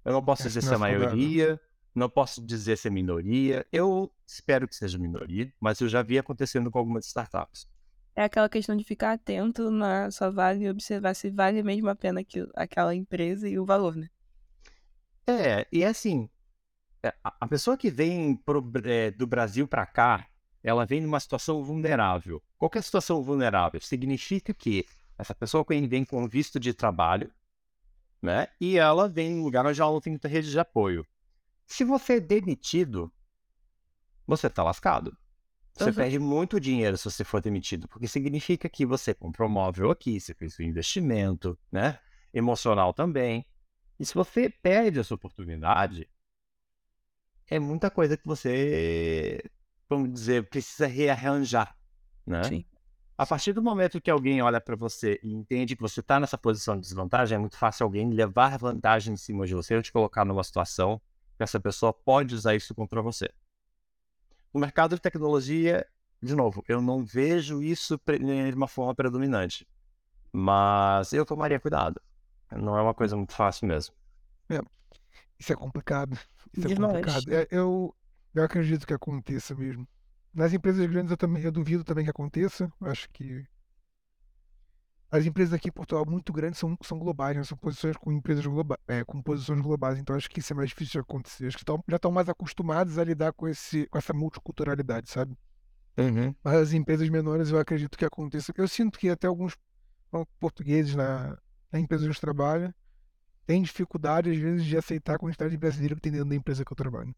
Eu não posso É, dizer se é maioria, Não posso dizer se é minoria. Eu espero que seja minoria, mas eu já vi acontecendo com algumas startups. É aquela questão de ficar atento na sua vaga e observar se vale mesmo a pena aquela empresa e o valor, né? É, e assim, é, a pessoa que vem pro, é, do Brasil para cá, ela vem numa situação vulnerável. Qual é a situação vulnerável? Significa que essa pessoa vem com visto de trabalho, né? E ela vem em um lugar onde ela não tem muita rede de apoio. Se você é demitido, você está lascado. Você uhum. perde muito dinheiro se você for demitido, porque significa que você comprou móvel aqui, você fez um investimento, né? Emocional também. E se você perde essa oportunidade, é muita coisa que você, vamos dizer, precisa rearranjar, né? Sim. A partir do momento que alguém olha para você e entende que você está nessa posição de desvantagem, é muito fácil alguém levar vantagem em cima de você ou te colocar numa situação que essa pessoa pode usar isso contra você. No mercado de tecnologia, de novo, eu não vejo isso de uma forma predominante, mas eu tomaria cuidado. Não é uma coisa muito fácil mesmo. É, isso é complicado. Isso é complicado. É, eu, eu acredito que aconteça mesmo. Nas empresas grandes eu também eu duvido também que aconteça. Acho que as empresas aqui em Portugal muito grandes são, são globais, né? são posições com empresas globais, é, com posições globais, então acho que isso é mais difícil de acontecer. Acho que tão, já estão mais acostumados a lidar com, esse, com essa multiculturalidade, sabe? Uhum. Mas as empresas menores eu acredito que aconteça. Eu sinto que até alguns portugueses na, na empresa onde eu trabalho têm dificuldade, às vezes, de aceitar a quantidade de brasileiro que tem dentro da empresa que eu trabalho.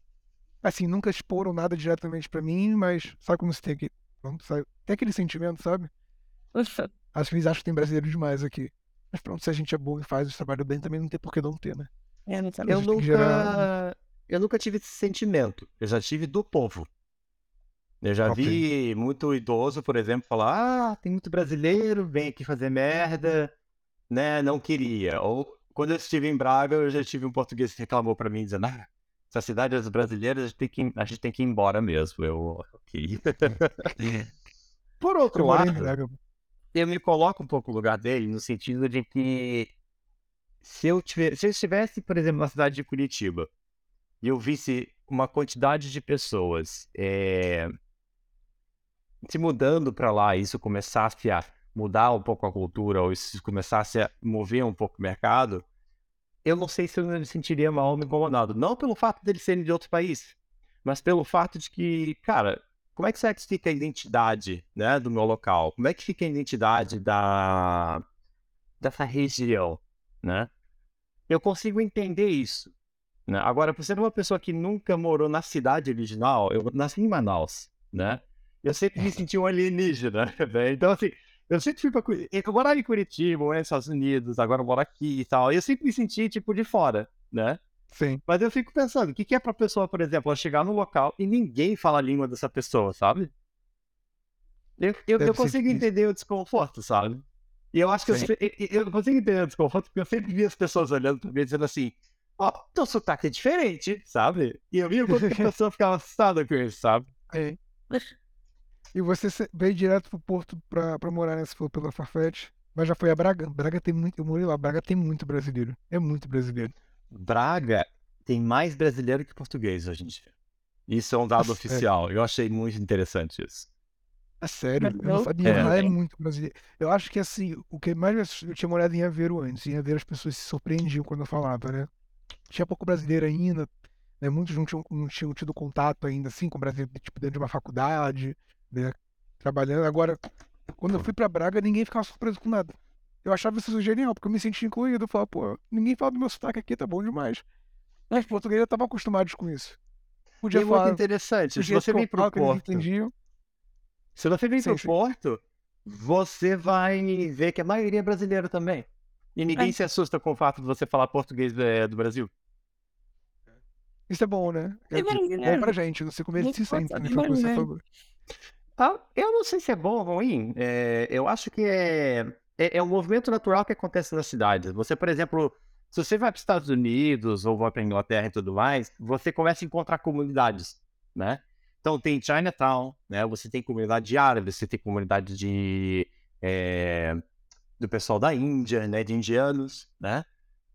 Assim, nunca exporam nada diretamente para mim, mas sabe como você tem aquele, sabe, tem aquele sentimento, sabe? Acho que eles acham que tem brasileiro demais aqui. Mas pronto, se a gente é bom e faz o trabalho bem, também não tem por que não ter, né? É, não eu nunca... Gerar... eu nunca tive esse sentimento. Eu já tive do povo. Eu já okay. vi muito idoso, por exemplo, falar: ah, tem muito brasileiro, vem aqui fazer merda, né? Não queria. Ou quando eu estive em Braga, eu já tive um português que reclamou para mim, dizendo: ah, essa cidade das brasileiras, a gente tem que, a gente tem que ir embora mesmo. Eu, ok. por outro lado, eu me coloco um pouco no lugar dele, no sentido de que se eu, tiver, se eu estivesse, por exemplo, na cidade de Curitiba e eu visse uma quantidade de pessoas é, se mudando para lá e isso começasse a mudar um pouco a cultura ou isso começasse a mover um pouco o mercado, eu não sei se eu me sentiria mal ou me incomodado. Não pelo fato deles serem de outro país, mas pelo fato de que, cara, como é que será que fica a identidade né, do meu local? Como é que fica a identidade da, dessa região? Né? Eu consigo entender isso. Né? Agora, por ser uma pessoa que nunca morou na cidade original, eu nasci em Manaus, né? Eu sempre me senti um alienígena, né? Então, assim, eu sempre fui pra Eu morava em Curitiba, nos Estados Unidos, agora eu moro aqui e tal. E eu sempre me senti, tipo, de fora, né? Sim. Mas eu fico pensando, o que, que é pra pessoa, por exemplo, ela chegar no local e ninguém fala a língua dessa pessoa, sabe? Eu, eu, eu consigo entender o desconforto, sabe? E eu acho que eu, eu, consigo entender o desconforto porque eu sempre vi as pessoas olhando pra mim dizendo assim: Ó, oh, teu sotaque é diferente, sabe? E eu vi quando a pessoa ficava assustada com isso, sabe? É. E você veio direto pro Porto pra, pra morar, né? Se for pela Farfetch. Mas já foi a Braga? Braga tem muito. Eu morei lá. Braga tem muito brasileiro. É muito brasileiro. Braga tem mais brasileiro que português hoje em dia. Isso é um dado oficial. Eu achei muito interessante isso. É sério, eu não sabia. É. Lá é muito brasileiro. Eu acho que assim, o que mais eu tinha morado em Aveiro antes. Em Aveiro as pessoas se surpreendiam quando eu falava, né? Tinha pouco brasileiro ainda, né? Muitos não tinham, não tinham tido contato ainda assim com o brasileiro, tipo, dentro de uma faculdade, né? Trabalhando. Agora, quando eu fui pra Braga, ninguém ficava surpreso com nada. Eu achava isso genial, porque eu me sentia incluído. Eu falava, pô, ninguém fala do meu sotaque aqui, tá bom demais. Os portugueses estavam acostumados com isso. Podia e falar. muito interessante. Se você vem pro Porto. Se você vem pro Porto, você vai ver que a maioria é brasileira também. E ninguém é. se assusta com o fato de você falar português é, do Brasil. Isso é bom, né? É, é bom pra gente, você comer se sente, né? Ah, eu não sei se é bom ou ruim. É, eu acho que é é, é um movimento natural que acontece nas cidades. Você, por exemplo, se você vai para os Estados Unidos ou vai para a Inglaterra e tudo mais, você começa a encontrar comunidades, né? Então tem Chinatown, né? Você tem comunidade de árabes, você tem comunidade de é, do pessoal da Índia, né? De indianos, né?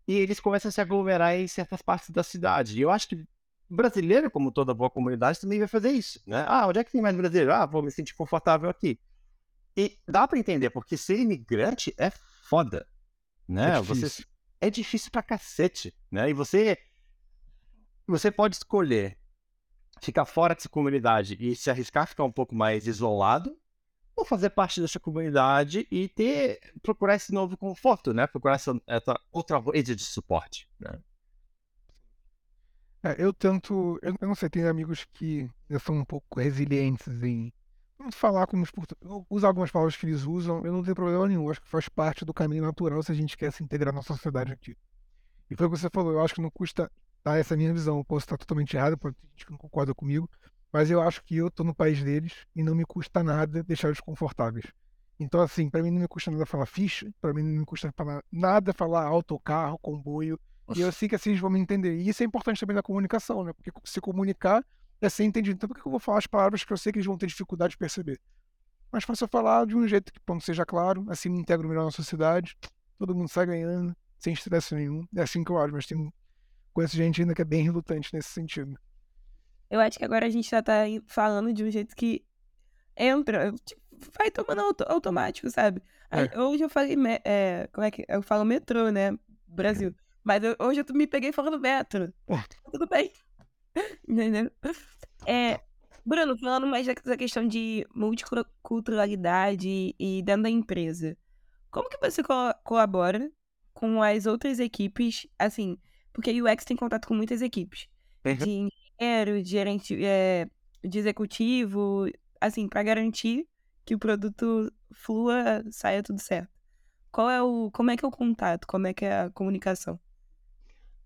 E eles começam a se aglomerar em certas partes da cidade. E eu acho que brasileiro, como toda boa comunidade, também vai fazer isso, né? Ah, onde é que tem mais brasileiro? Ah, vou me sentir confortável aqui. E dá para entender, porque ser imigrante é foda, né? É você difícil. é difícil pra cacete, né? E você você pode escolher ficar fora dessa comunidade e se arriscar a ficar um pouco mais isolado, ou fazer parte dessa comunidade e ter procurar esse novo conforto, né? Procurar essa, essa outra rede de suporte, né? É, eu tento. Eu, não sei, tem amigos que são um pouco resilientes em falar como os portugueses. Usar algumas palavras que eles usam, eu não tenho problema nenhum. Acho que faz parte do caminho natural se a gente quer se integrar na sociedade aqui. E foi o que você falou, eu acho que não custa. Tá, essa minha visão. Eu posso estar totalmente errado, pode ter gente que não concorda comigo, mas eu acho que eu tô no país deles e não me custa nada deixar eles confortáveis. Então, assim, pra mim não me custa nada falar ficha, pra mim não me custa falar nada falar autocarro, comboio. E eu sei que assim eles vão me entender. E isso é importante também na comunicação, né? Porque se comunicar é ser entendido. Então, por que eu vou falar as palavras que eu sei que eles vão ter dificuldade de perceber? Mas fácil eu falar de um jeito que pronto, seja claro, assim me integro melhor na sociedade, todo mundo sai ganhando, sem estresse nenhum. É assim que eu acho, mas tem conheço gente ainda que é bem relutante nesse sentido. Eu acho que agora a gente já tá falando de um jeito que entra, tipo, vai tomando auto- automático, sabe? Aí, É. Hoje eu falei, é, como é que eu falo metrô, né? Brasil. Mas eu- hoje eu me peguei falando metro. Pô. Tudo bem. Entendeu? É, Bruno, falando mais dessa questão de multiculturalidade e dentro da empresa, como que você co- colabora com as outras equipes, assim, porque o UX tem contato com muitas equipes, Uhum. de engenheiro, de gerente, é, de executivo, assim, para garantir que o produto flua, saia tudo certo. Qual é o, como é que é o contato, como é que é a comunicação?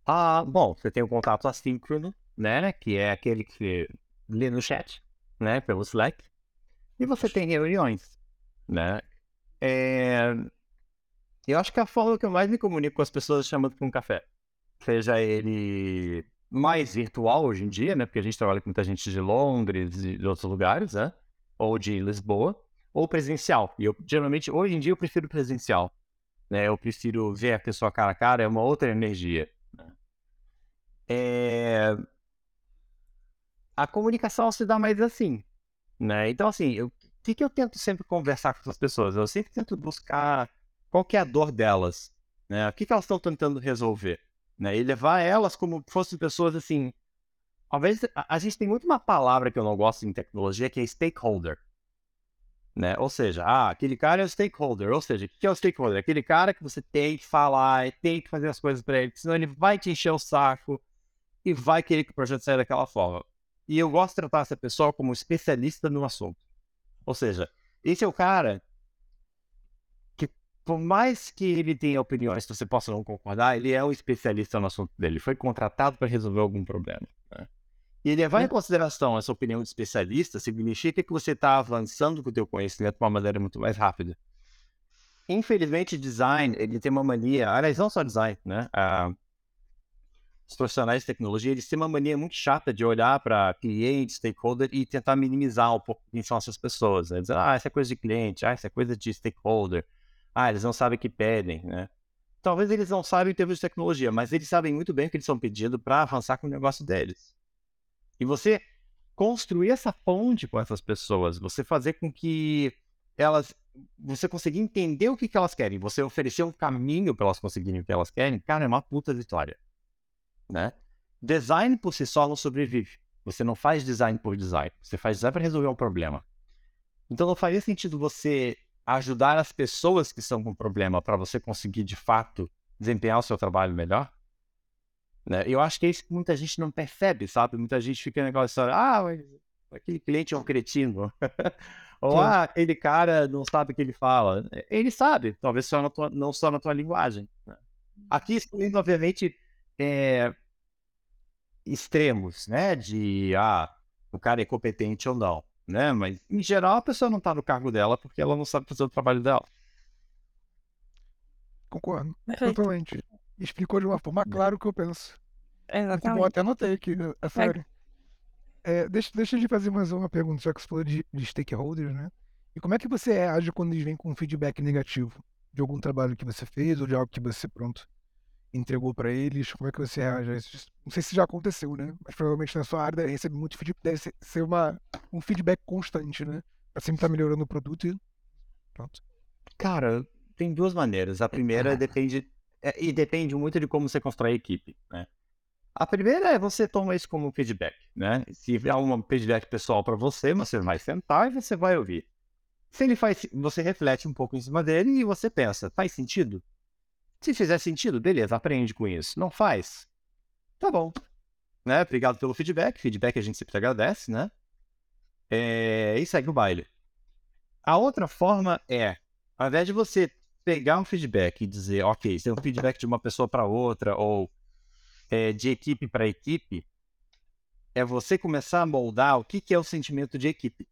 Ah, bom, você tem o contato assíncrono, né? Que é aquele que lê no chat, né? Pelo Slack. E você tem reuniões, né? É, Eu acho que a forma que eu mais me comunico com as pessoas é chamando para um café. Seja ele mais virtual hoje em dia, né? Porque a gente trabalha com muita gente de Londres e de outros lugares, né? Ou de Lisboa, ou presencial. E eu, geralmente, hoje em dia, eu prefiro presencial. Né? Eu prefiro ver a pessoa cara a cara, é uma outra energia. É, A comunicação se dá mais assim, né? Então, assim, o que, que eu tento sempre conversar com as pessoas? Eu sempre tento buscar qual é a dor delas, né? O que, que elas estão tentando resolver, né? E levar elas como fossem pessoas, assim... Talvez a, a gente tem muito uma palavra que eu não gosto em tecnologia, que é stakeholder, né? Ou seja, ah, aquele cara é o stakeholder. Ou seja, o que é o stakeholder? Aquele cara que você tem que falar, tem que fazer as coisas para ele, senão ele vai te encher o saco e vai querer que o projeto saia daquela forma. E eu gosto de tratar essa pessoa como especialista no assunto. Ou seja, esse é o cara que, por mais que ele tenha opiniões que você possa não concordar, ele é um especialista no assunto dele. Ele foi contratado para resolver algum problema. né? E ele levar em consideração essa opinião de especialista significa que você está avançando com o teu conhecimento de uma maneira muito mais rápida. Infelizmente, design, ele tem uma mania, aliás, não só design, né? Ah, os profissionais de tecnologia, eles têm uma mania muito chata de olhar para cliente, stakeholder e tentar minimizar um pouco quem são essas pessoas. Né? Dizer, ah, isso é coisa de cliente, ah, isso é coisa de stakeholder, ah, eles não sabem o que pedem, né? Talvez eles não saibam em termos de tecnologia, mas eles sabem muito bem o que eles estão pedindo para avançar com o negócio deles. E você construir essa ponte com essas pessoas, você fazer com que elas, você conseguir entender o que, que elas querem, você oferecer um caminho para elas conseguirem o que elas querem, cara, é uma puta vitória né? Design por si só não sobrevive. Você não faz design por design. Você faz design para resolver um problema. Então não faria sentido você ajudar as pessoas que estão com problema para você conseguir de fato desempenhar o seu trabalho melhor? Né? Eu acho que é isso que muita gente não percebe, sabe? Muita gente fica negócio, ah, mas aquele cliente é um cretino. Ou, ah, aquele cara não sabe o que ele fala. Ele sabe, talvez só tua- não só na tua linguagem. né? Aqui, excluindo, obviamente, é, extremos, né? De, ah, o cara é competente ou não, né? Mas, em geral, a pessoa não tá no cargo dela porque ela não sabe fazer o trabalho dela. Concordo. Perfeito. Totalmente. Explicou de uma forma clara o que eu penso. Muito bom, Exatamente. até anotei aqui, é sério. É, deixa, deixa eu te fazer mais uma pergunta, já que você falou de, de stakeholders, né? E como é que você age quando eles vêm com um feedback negativo de algum trabalho que você fez ou de algo que você, pronto, entregou para eles? Como é que você reage a isso? Não sei se já aconteceu, né? Mas provavelmente na sua área recebe muito feedback, deve ser uma, um feedback constante, né? Pra sempre estar tá melhorando o produto e pronto. Cara, tem duas maneiras. A primeira depende é, e depende muito de como você constrói a equipe, né? A primeira é você toma isso como feedback, né? Se há um feedback pessoal para você, você vai sentar e você vai ouvir. Se ele faz, você reflete um pouco em cima dele e você pensa, faz sentido? Se fizer sentido, beleza, aprende com isso. Não faz? Tá bom. Né? Obrigado pelo feedback. Feedback a gente sempre agradece, né? É... E segue o baile. A outra forma é, ao invés de você pegar um feedback e dizer, ok, se é um feedback de uma pessoa para outra ou é, de equipe para equipe, é você começar a moldar o que, que é o sentimento de equipe.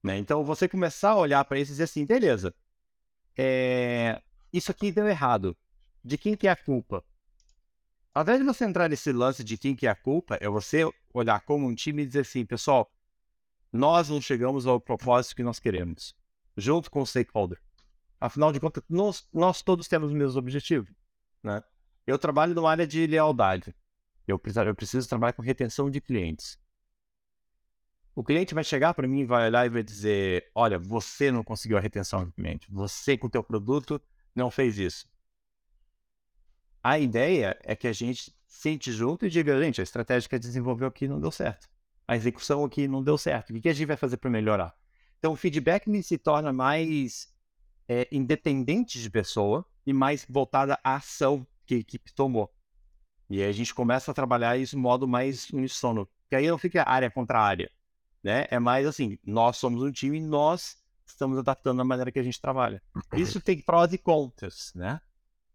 Né? Então, você começar a olhar para isso e dizer assim, beleza, é... isso aqui deu errado de quem que é a culpa? Ao invés de você entrar nesse lance de quem que é a culpa, é você olhar como um time e dizer assim, pessoal, nós não chegamos ao propósito que nós queremos, junto com o stakeholder. Afinal de contas, nós, nós todos temos o mesmo objetivo, né? Eu trabalho numa área de lealdade. Eu preciso, eu preciso trabalhar com retenção de clientes. O cliente vai chegar para mim, vai olhar e vai dizer: Olha, você não conseguiu a retenção do cliente. Você, com o teu produto, não fez isso. A ideia é que a gente sente junto e diga, gente, a estratégia que a gente desenvolveu aqui não deu certo. A execução aqui não deu certo. O que a gente vai fazer para melhorar? Então, o feedback se torna mais é, independente de pessoa e mais voltada à ação que a equipe tomou. E aí a gente começa a trabalhar isso de modo mais unissono. Que aí não fica área contra área. Né? É mais assim, nós somos um time e nós estamos adaptando a maneira que a gente trabalha. Isso tem prós e contras, né?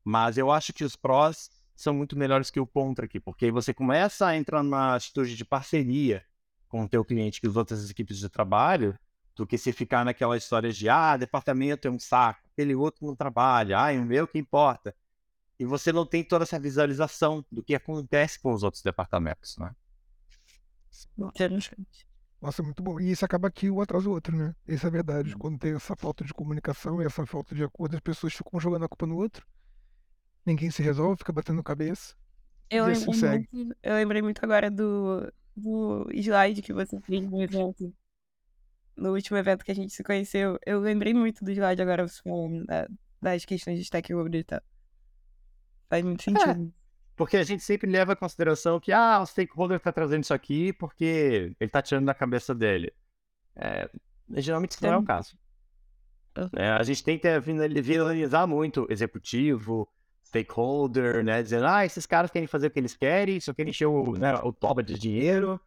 Mas eu acho que os prós são muito melhores que o contra aqui, porque você começa a entrar numa atitude de parceria com o teu cliente que as outras equipes de trabalho, do que se ficar naquela história de ah, departamento é um saco, aquele outro não trabalha, ah, o meu que importa. E você não tem toda essa visualização do que acontece com os outros departamentos, né? Nossa, muito bom. E isso acaba que um atrás do outro, né? Essa é a verdade. Hum. Quando tem essa falta de comunicação e essa falta de acordo, as pessoas ficam jogando a culpa no outro ninguém se resolve, fica batendo cabeça. Eu, lembrei, assim muito, eu lembrei muito agora do, do slide que você fez no evento. No último evento que a gente se conheceu. Eu lembrei muito do slide agora falando da, das questões de stakeholder e tal. Faz muito é, sentido. É, porque a gente sempre leva em consideração que ah, o stakeholder está trazendo isso aqui porque ele está tirando da cabeça dele. É, geralmente isso não é o caso. É, a gente tem que vilanizar muito executivo, stakeholder, né? Dizendo, ah, esses caras querem fazer o que eles querem, só querem encher o, né, o toba de dinheiro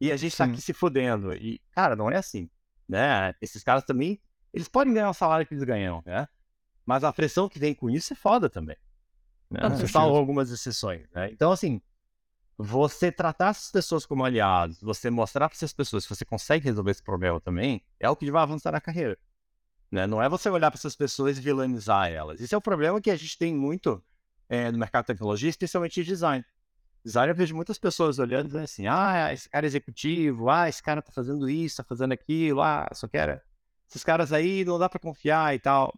e a gente Sim. tá aqui se fudendo. E, cara, não é assim, né? Esses caras também, eles podem ganhar o salário que eles ganham, né? Mas a pressão que vem com isso é foda também. Né? Você salva algumas exceções, né? Então, assim, você tratar essas pessoas como aliados, você mostrar para essas pessoas que você consegue resolver esse problema também, é o que vai avançar na carreira. Né? Não é você olhar para essas pessoas e vilanizar elas. Esse é o problema que a gente tem muito é, no mercado de tecnologia, especialmente de design. Design eu vejo muitas pessoas olhando e dizendo assim, ah, esse cara é executivo, ah, esse cara tá fazendo isso, tá fazendo aquilo, ah, só quero... Esses caras aí não dá para confiar e tal.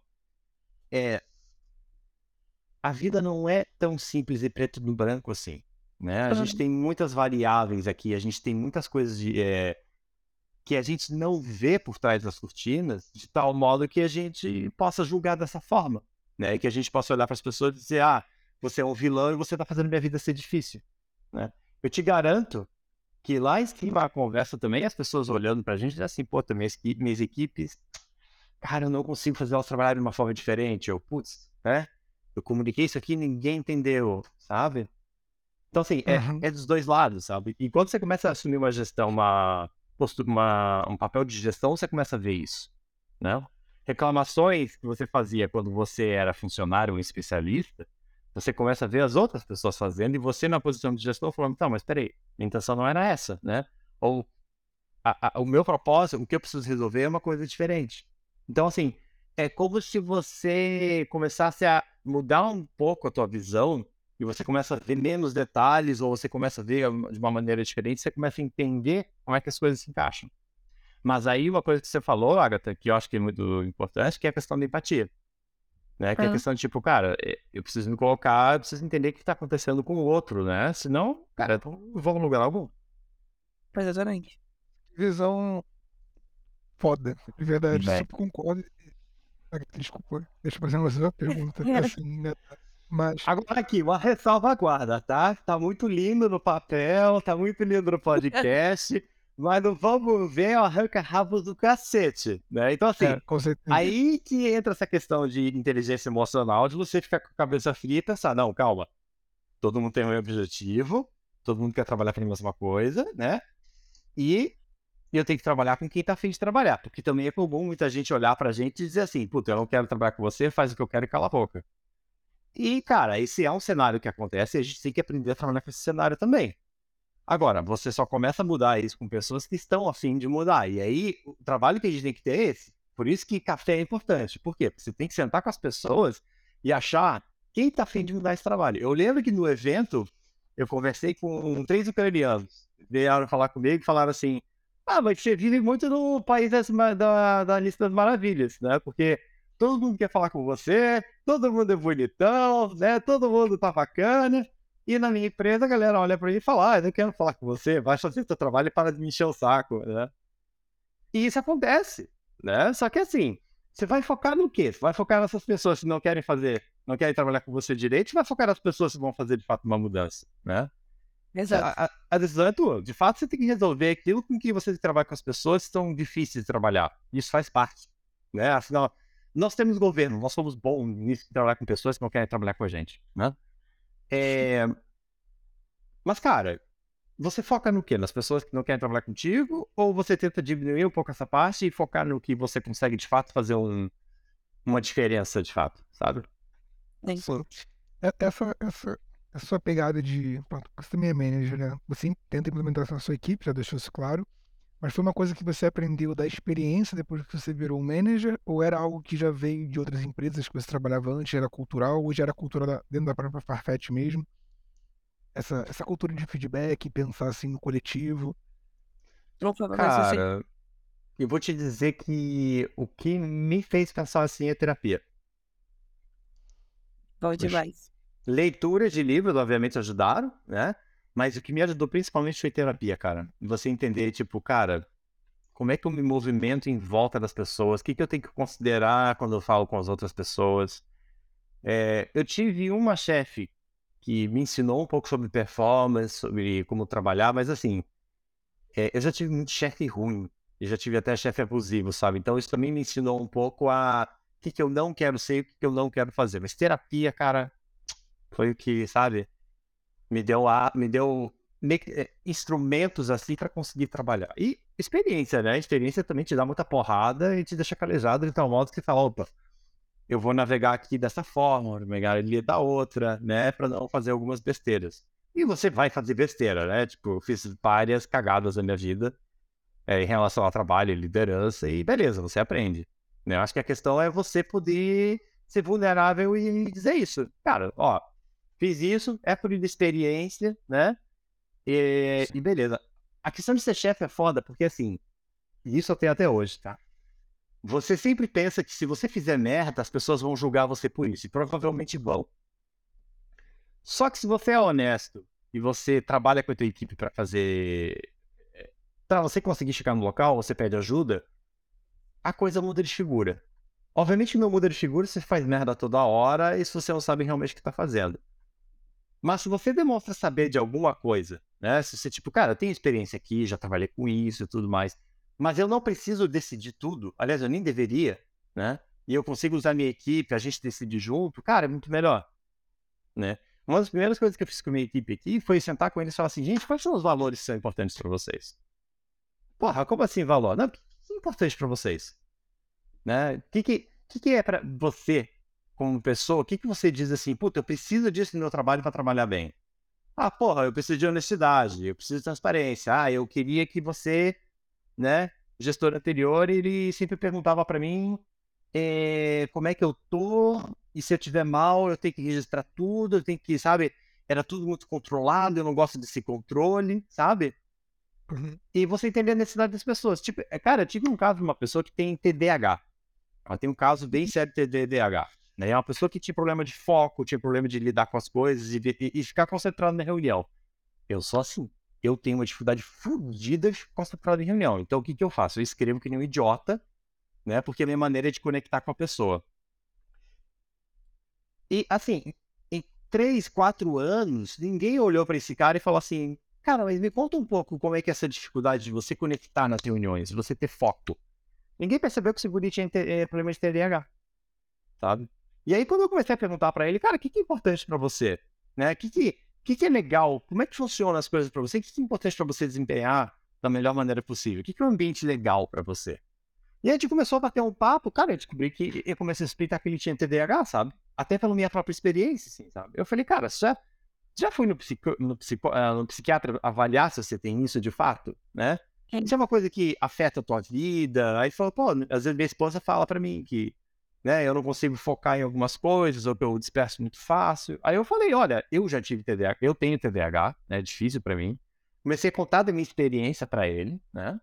É... A vida não é tão simples e preto no branco assim. Né? A gente tem muitas variáveis aqui, a gente tem muitas coisas de, é, que a gente não vê por trás das cortinas, de tal modo que a gente possa julgar dessa forma, né? Que a gente possa olhar para as pessoas e dizer, ah, você é um vilão e você está fazendo minha vida ser difícil, né? Eu te garanto que lá em cima a conversa também, as pessoas olhando para a gente, assim, pô, também minhas equipes, cara, eu não consigo fazer elas trabalharem de uma forma diferente, eu, putz, né? Eu comuniquei isso aqui ninguém entendeu, sabe? Então, assim, é, uhum. é dos dois lados, sabe? E quando você começa a assumir uma gestão, uma uma, um papel de gestão, você começa a ver isso, né? Reclamações que você fazia quando você era funcionário ou especialista, você começa a ver as outras pessoas fazendo e você na posição de gestor falando, tá, mas peraí, minha intenção não era essa, né? Ou a, a, o meu propósito, o que eu preciso resolver é uma coisa diferente. Então, assim, é como se você começasse a mudar um pouco a tua visão e você começa a ver menos detalhes, ou você começa a ver de uma maneira diferente, você começa a entender como é que as coisas se encaixam. Mas aí uma coisa que você falou, Agatha, que eu acho que é muito importante, que é a questão da empatia. Né? Que é a Ah. questão de tipo, cara, eh, eu preciso me colocar, eu preciso entender o que tá acontecendo com o outro, né? Senão, cara, eu não vou a lugar algum. Exatamente. Visão foda, de verdade, super concordo. Desculpa, deixa eu fazer uma pergunta, assim, né? Mas, Agora aqui, uma ressalvaguarda, tá? Tá muito lindo no papel, tá muito lindo no podcast, mas não vamos ver o arranca-rabos do cacete, né? Então, assim, é, aí que entra essa questão de inteligência emocional, de você ficar com a cabeça frita e pensar, não, calma, todo mundo tem um objetivo, todo mundo quer trabalhar para a mesma coisa, né? E eu tenho que trabalhar com quem tá afim de trabalhar, porque também é comum muita gente olhar pra gente e dizer assim, puta, eu não quero trabalhar com você, faz o que eu quero e cala a boca. E, cara, esse é um cenário que acontece e a gente tem que aprender a trabalhar com esse cenário também. Agora, você só começa a mudar isso com pessoas que estão afim de mudar. E aí, o trabalho que a gente tem que ter é esse. Por isso que café é importante. Por quê? Porque você tem que sentar com as pessoas e achar quem tá afim de mudar esse trabalho. Eu lembro que no evento, eu conversei com três ucranianos. Vieram falar comigo e falaram assim: Ah, mas você vive muito no país das da, da lista das maravilhas, né? Porque todo mundo quer falar com você, todo mundo é bonitão, né? Todo mundo tá bacana. E na minha empresa a galera olha pra mim e fala: Ah, eu não quero falar com você, vai fazer seu trabalho e para de me encher o saco, né? E isso acontece, né? Só que assim, você vai focar no quê? Você vai focar nessas pessoas que não querem fazer, não querem trabalhar com você direito, e vai focar nas pessoas que vão fazer de fato uma mudança, né? Exato. A, a- a decisão é tua. De fato, você tem que resolver aquilo com que você trabalha com as pessoas que são difíceis de trabalhar. Isso faz parte, né? Afinal, nós temos governo, nós somos bons nisso de trabalhar com pessoas que não querem trabalhar com a gente, né? É... Mas, cara, você foca no quê? Nas pessoas que não querem trabalhar contigo? Ou você tenta diminuir um pouco essa parte e focar no que você consegue, de fato, fazer um- uma diferença, de fato, sabe? Sim. É- Essa, essa, essa sua pegada de. Pronto, você também é manager, né? Você tenta implementar isso na sua equipe, já deixou isso claro. Mas foi uma coisa que você aprendeu da experiência depois que você virou um manager? Ou era algo que já veio de outras empresas que você trabalhava antes, era cultural, ou já era cultura da- dentro da própria Farfetch mesmo? Essa, essa cultura de feedback, pensar assim no coletivo. Cara, eu vou te dizer que o que me fez pensar assim é terapia. bom demais. Leituras de livros, obviamente, ajudaram, né? Mas o que me ajudou principalmente foi terapia, cara. Você entender, tipo, cara, como é que eu me movimento em volta das pessoas? O que, que eu tenho que considerar quando eu falo com as outras pessoas? É, eu tive uma chefe que me ensinou um pouco sobre performance, sobre como trabalhar, mas assim, é, eu já tive muito chefe ruim. Eu já tive até chefe abusivo, sabe? Então isso também me ensinou um pouco a o que, que eu não quero ser o que, que eu não quero fazer. Mas terapia, cara, foi o que, sabe, me deu a, me deu me- eh, instrumentos assim para conseguir trabalhar. E experiência, né? Experiência também te dá muita porrada e te deixa calejado de tal modo que você fala, opa, eu vou navegar aqui dessa forma, vou navegar ali da outra, né? Para não fazer algumas besteiras. E você vai fazer besteira, né? Tipo, eu fiz várias cagadas na minha vida eh, em relação ao trabalho liderança, e beleza, você aprende. Né? Eu acho que a questão é você poder ser vulnerável e dizer isso. Cara, ó, fiz isso, é por experiência, né? E, e beleza. A questão de ser chefe é foda, porque assim, isso eu tenho até hoje, tá? Você sempre pensa que se você fizer merda, as pessoas vão julgar você por isso, e provavelmente vão. Só que se você é honesto e você trabalha com a tua equipe para fazer. Pra você conseguir chegar no local, você pede ajuda, a coisa muda de figura. Obviamente não muda de figura se você faz merda toda hora e se você não sabe realmente o que tá fazendo. Mas se você demonstra saber de alguma coisa, né? Se você, tipo, cara, eu tenho experiência aqui, já trabalhei com isso e tudo mais, mas eu não preciso decidir tudo, aliás, eu nem deveria, né? E eu consigo usar minha equipe, a gente decidir junto, cara, é muito melhor, né? Uma das primeiras coisas que eu fiz com a minha equipe aqui foi sentar com eles e falar assim, gente, quais são os valores que são importantes para vocês? Porra, como assim valor? Não, o que é importante para vocês? Né? O que, que, que, que é para você, como pessoa, o que, que você diz assim, puta, eu preciso disso no meu trabalho para trabalhar bem? Ah, porra, eu preciso de honestidade, eu preciso de transparência. Ah, eu queria que você, né, gestor anterior, ele sempre perguntava para mim eh, como é que eu tô, e se eu tiver mal, eu tenho que registrar tudo, eu tenho que, sabe, era tudo muito controlado, eu não gosto desse controle, sabe? Uhum. E você entender a necessidade das pessoas. Tipo, é, cara, eu tive um caso de uma pessoa que tem TDAH. Ela tem um caso bem sério de TDAH. Né? É uma pessoa que tinha problema de foco, tinha problema de lidar com as coisas e, e, e ficar concentrado na reunião. Eu sou assim. Eu tenho uma dificuldade fodida de concentrado em reunião. Então, o que, que eu faço? Eu escrevo que nem um idiota, né? Porque a minha maneira é de conectar com a pessoa. E, assim, em três, quatro anos, ninguém olhou para esse cara e falou assim: Cara, mas me conta um pouco como é que é essa dificuldade de você conectar nas reuniões, de você ter foco. Ninguém percebeu que o Seguri tinha é, problema de TDAH, sabe? E aí, quando eu comecei a perguntar para ele, cara, o que, que é importante para você? Né? O que, que, que, que é legal? Como é que funcionam as coisas para você? O que, que é importante para você desempenhar da melhor maneira possível? O que, que é um ambiente legal para você? E a gente começou a bater um papo, cara, eu descobri que eu comecei a explicar que ele tinha TDAH, sabe? Até pela minha própria experiência, assim, sabe? Eu falei, cara, já, já fui no, psico, no, psico, uh, no psiquiatra avaliar se você tem isso de fato, né? Isso é uma coisa que afeta a tua vida. Aí falou, pô, às vezes minha esposa fala para mim que né, eu não consigo focar em algumas coisas, ou que eu disperso muito fácil. Aí eu falei, olha, eu já tive TDAH, eu tenho TDAH, né? É difícil para mim. Comecei a contar da minha experiência para ele, né?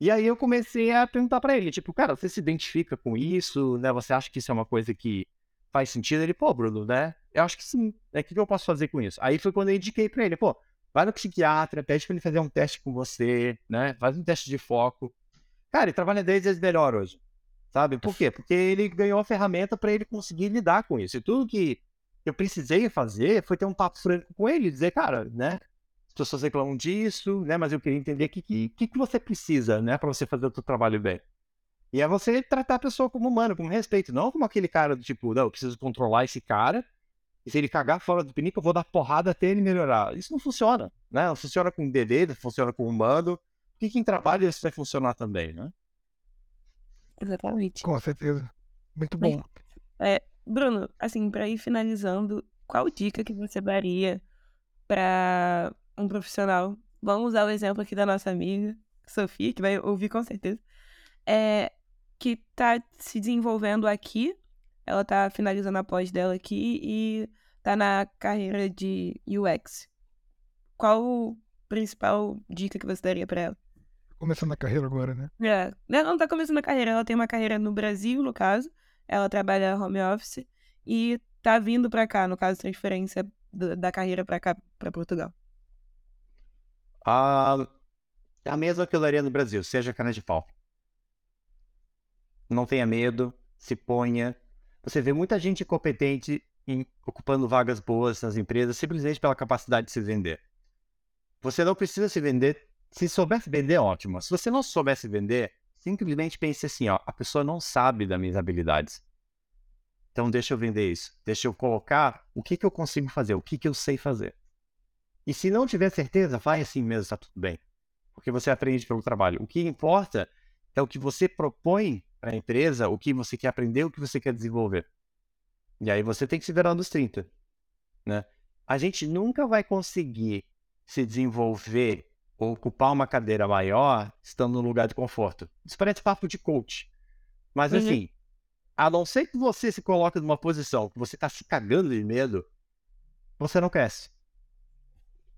E aí eu comecei a perguntar para ele, tipo, cara, você se identifica com isso, né? Você acha que isso é uma coisa que faz sentido? Ele, pô, Bruno, né? Eu acho que sim. Né? O que eu posso fazer com isso? Aí foi quando eu indiquei para ele, pô, vai no psiquiatra, pede para ele fazer um teste com você, né? Faz um teste de foco. Cara, ele trabalha 10 vezes melhor hoje. Sabe? Por quê? Porque ele ganhou a ferramenta para ele conseguir lidar com isso. E tudo que eu precisei fazer foi ter um papo franco com ele, dizer, cara, né? As pessoas reclamam disso, né? Mas eu queria entender o que, que, que você precisa, né? Para você fazer o seu trabalho bem. E é você tratar a pessoa como humano, com respeito, não como aquele cara do tipo, não, eu preciso controlar esse cara e se ele cagar fora do pinico, eu vou dar porrada até ele melhorar. Isso não funciona, né? Não funciona com bebê, funciona com humano. Que quem trabalha isso vai funcionar também, né? Exatamente. Com certeza. Muito bom. É, Bruno, assim, para ir finalizando, qual dica que você daria para um profissional? Vamos usar o exemplo aqui da nossa amiga, Sofia, que vai ouvir com certeza, é, que está se desenvolvendo aqui ela tá finalizando a pós dela aqui e tá na carreira de UX. Qual principal dica que você daria para ela? Começando a carreira agora, né? É, ela não tá começando a carreira, ela tem uma carreira no Brasil, no caso. Ela trabalha home office e tá vindo para cá, no caso, transferência da carreira para cá, para Portugal. Ah, a mesma que eu daria no Brasil, seja cana de pau. Não tenha medo, se ponha, você vê muita gente competente em, ocupando vagas boas nas empresas simplesmente pela capacidade de se vender. Você não precisa se vender. Se soubesse vender, ótimo. Se você não soubesse vender, simplesmente pense assim: ó, a pessoa não sabe das minhas habilidades. Então deixa eu vender isso. Deixa eu colocar o que, que eu consigo fazer, o que, que eu sei fazer. E se não tiver certeza, vai assim mesmo, está tudo bem. Porque você aprende pelo trabalho. O que importa é o que você propõe para a empresa o que você quer aprender, o que você quer desenvolver. E aí você tem que se virar nos 30. Né? A gente nunca vai conseguir se desenvolver ou ocupar uma cadeira maior estando num lugar de conforto. Isso parece papo de coach. Mas uhum. assim, a não ser que você se coloque numa posição que você está se cagando de medo, você não cresce.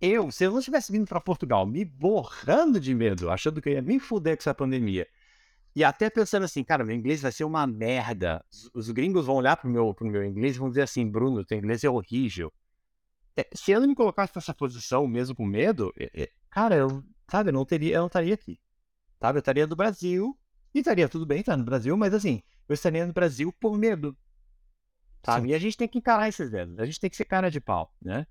Eu, se eu não tivesse vindo para Portugal me borrando de medo, achando que eu ia me fuder com essa pandemia, e até pensando assim, cara, meu inglês vai ser uma merda. Os, os gringos vão olhar pro meu, pro meu inglês e vão dizer assim, Bruno, teu inglês é horrível. É, se eu não me colocasse nessa posição, mesmo com medo, é, é, cara, eu, sabe, eu não teria, eu não estaria aqui. Sabe, eu estaria no Brasil, e estaria tudo bem estar no Brasil, mas assim, eu estaria no Brasil por medo. Sabe? Sim. E a gente tem que encarar esses medos, a gente tem que ser cara de pau, né?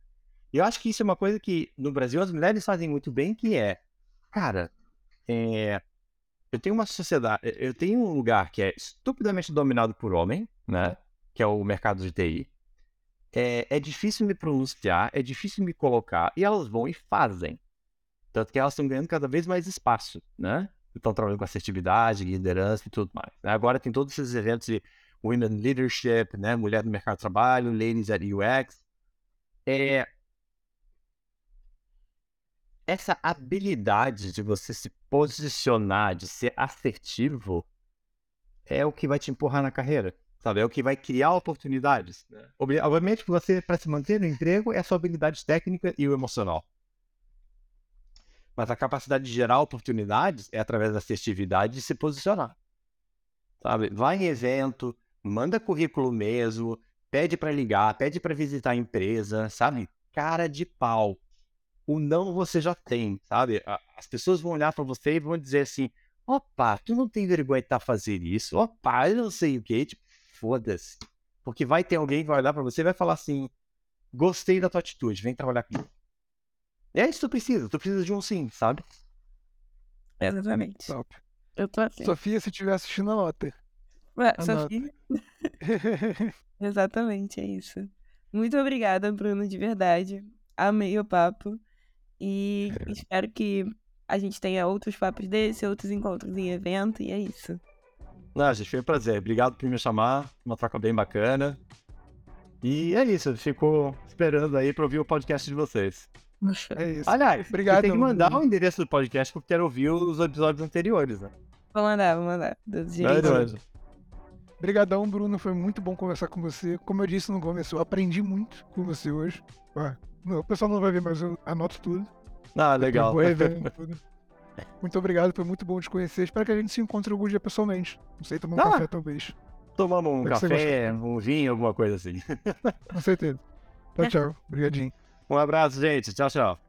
E eu acho que isso é uma coisa que no Brasil as mulheres fazem muito bem, que é, cara, é, eu tenho uma sociedade, eu tenho um lugar que é estupidamente dominado por homem, né? Que é o mercado de TI. É, é difícil me pronunciar, é difícil me colocar, e elas vão e fazem. Tanto que elas estão ganhando cada vez mais espaço, né? Estão trabalhando com assertividade, liderança e tudo mais. Né? Agora tem todos esses eventos de Women Leadership, né? Mulher no mercado de trabalho, Ladies at UX. É, essa habilidade de você se posicionar, de ser assertivo, é o que vai te empurrar na carreira, sabe? É o que vai criar oportunidades. Né? Obviamente, você, para se manter no emprego, é a sua habilidade técnica e o emocional. Mas a capacidade de gerar oportunidades é através da assertividade de se posicionar. Sabe? Vai em evento, manda currículo mesmo, pede para ligar, pede para visitar a empresa, sabe? Cara de pau. O não você já tem, sabe? As pessoas vão olhar para você e vão dizer assim: opa, tu não tem vergonha de estar tá fazendo isso? Opa, eu não sei o que. Tipo, foda-se. Porque vai ter alguém que vai olhar para você e vai falar assim: gostei da tua atitude, vem trabalhar comigo. É isso que tu precisa, tu precisa de um sim, sabe? Exatamente. Top. Eu tô assim. Sofia, se estiver assistindo, anota. Ué, Anota. Sofia? Exatamente, é isso. Muito obrigada, Bruno, de verdade. Amei o papo. E espero que a gente tenha outros papos desse, outros encontros em evento, e é isso. Não, gente, foi um prazer. Obrigado por me chamar. Uma troca bem bacana. E é isso, fico esperando aí pra ouvir o podcast de vocês. É isso. Aliás, Obrigado, você tem que mandar o endereço do podcast porque eu quero ouvir os episódios anteriores, né? Vou mandar, vou mandar. É doido? Obrigadão, Bruno. Foi muito bom conversar com você. Como eu disse no começo, eu aprendi muito com você hoje. Ah, não, o pessoal não vai ver, mas eu anoto tudo. Ah, legal. Vou revendo tudo. Muito obrigado, foi muito bom te conhecer. Espero que a gente se encontre algum dia pessoalmente. Não sei, tomar um Ah. café talvez. Tomamos um você café, um vinho, alguma coisa assim. Com certeza. Tchau, tchau. Obrigadinho. Um abraço, gente. Tchau, tchau.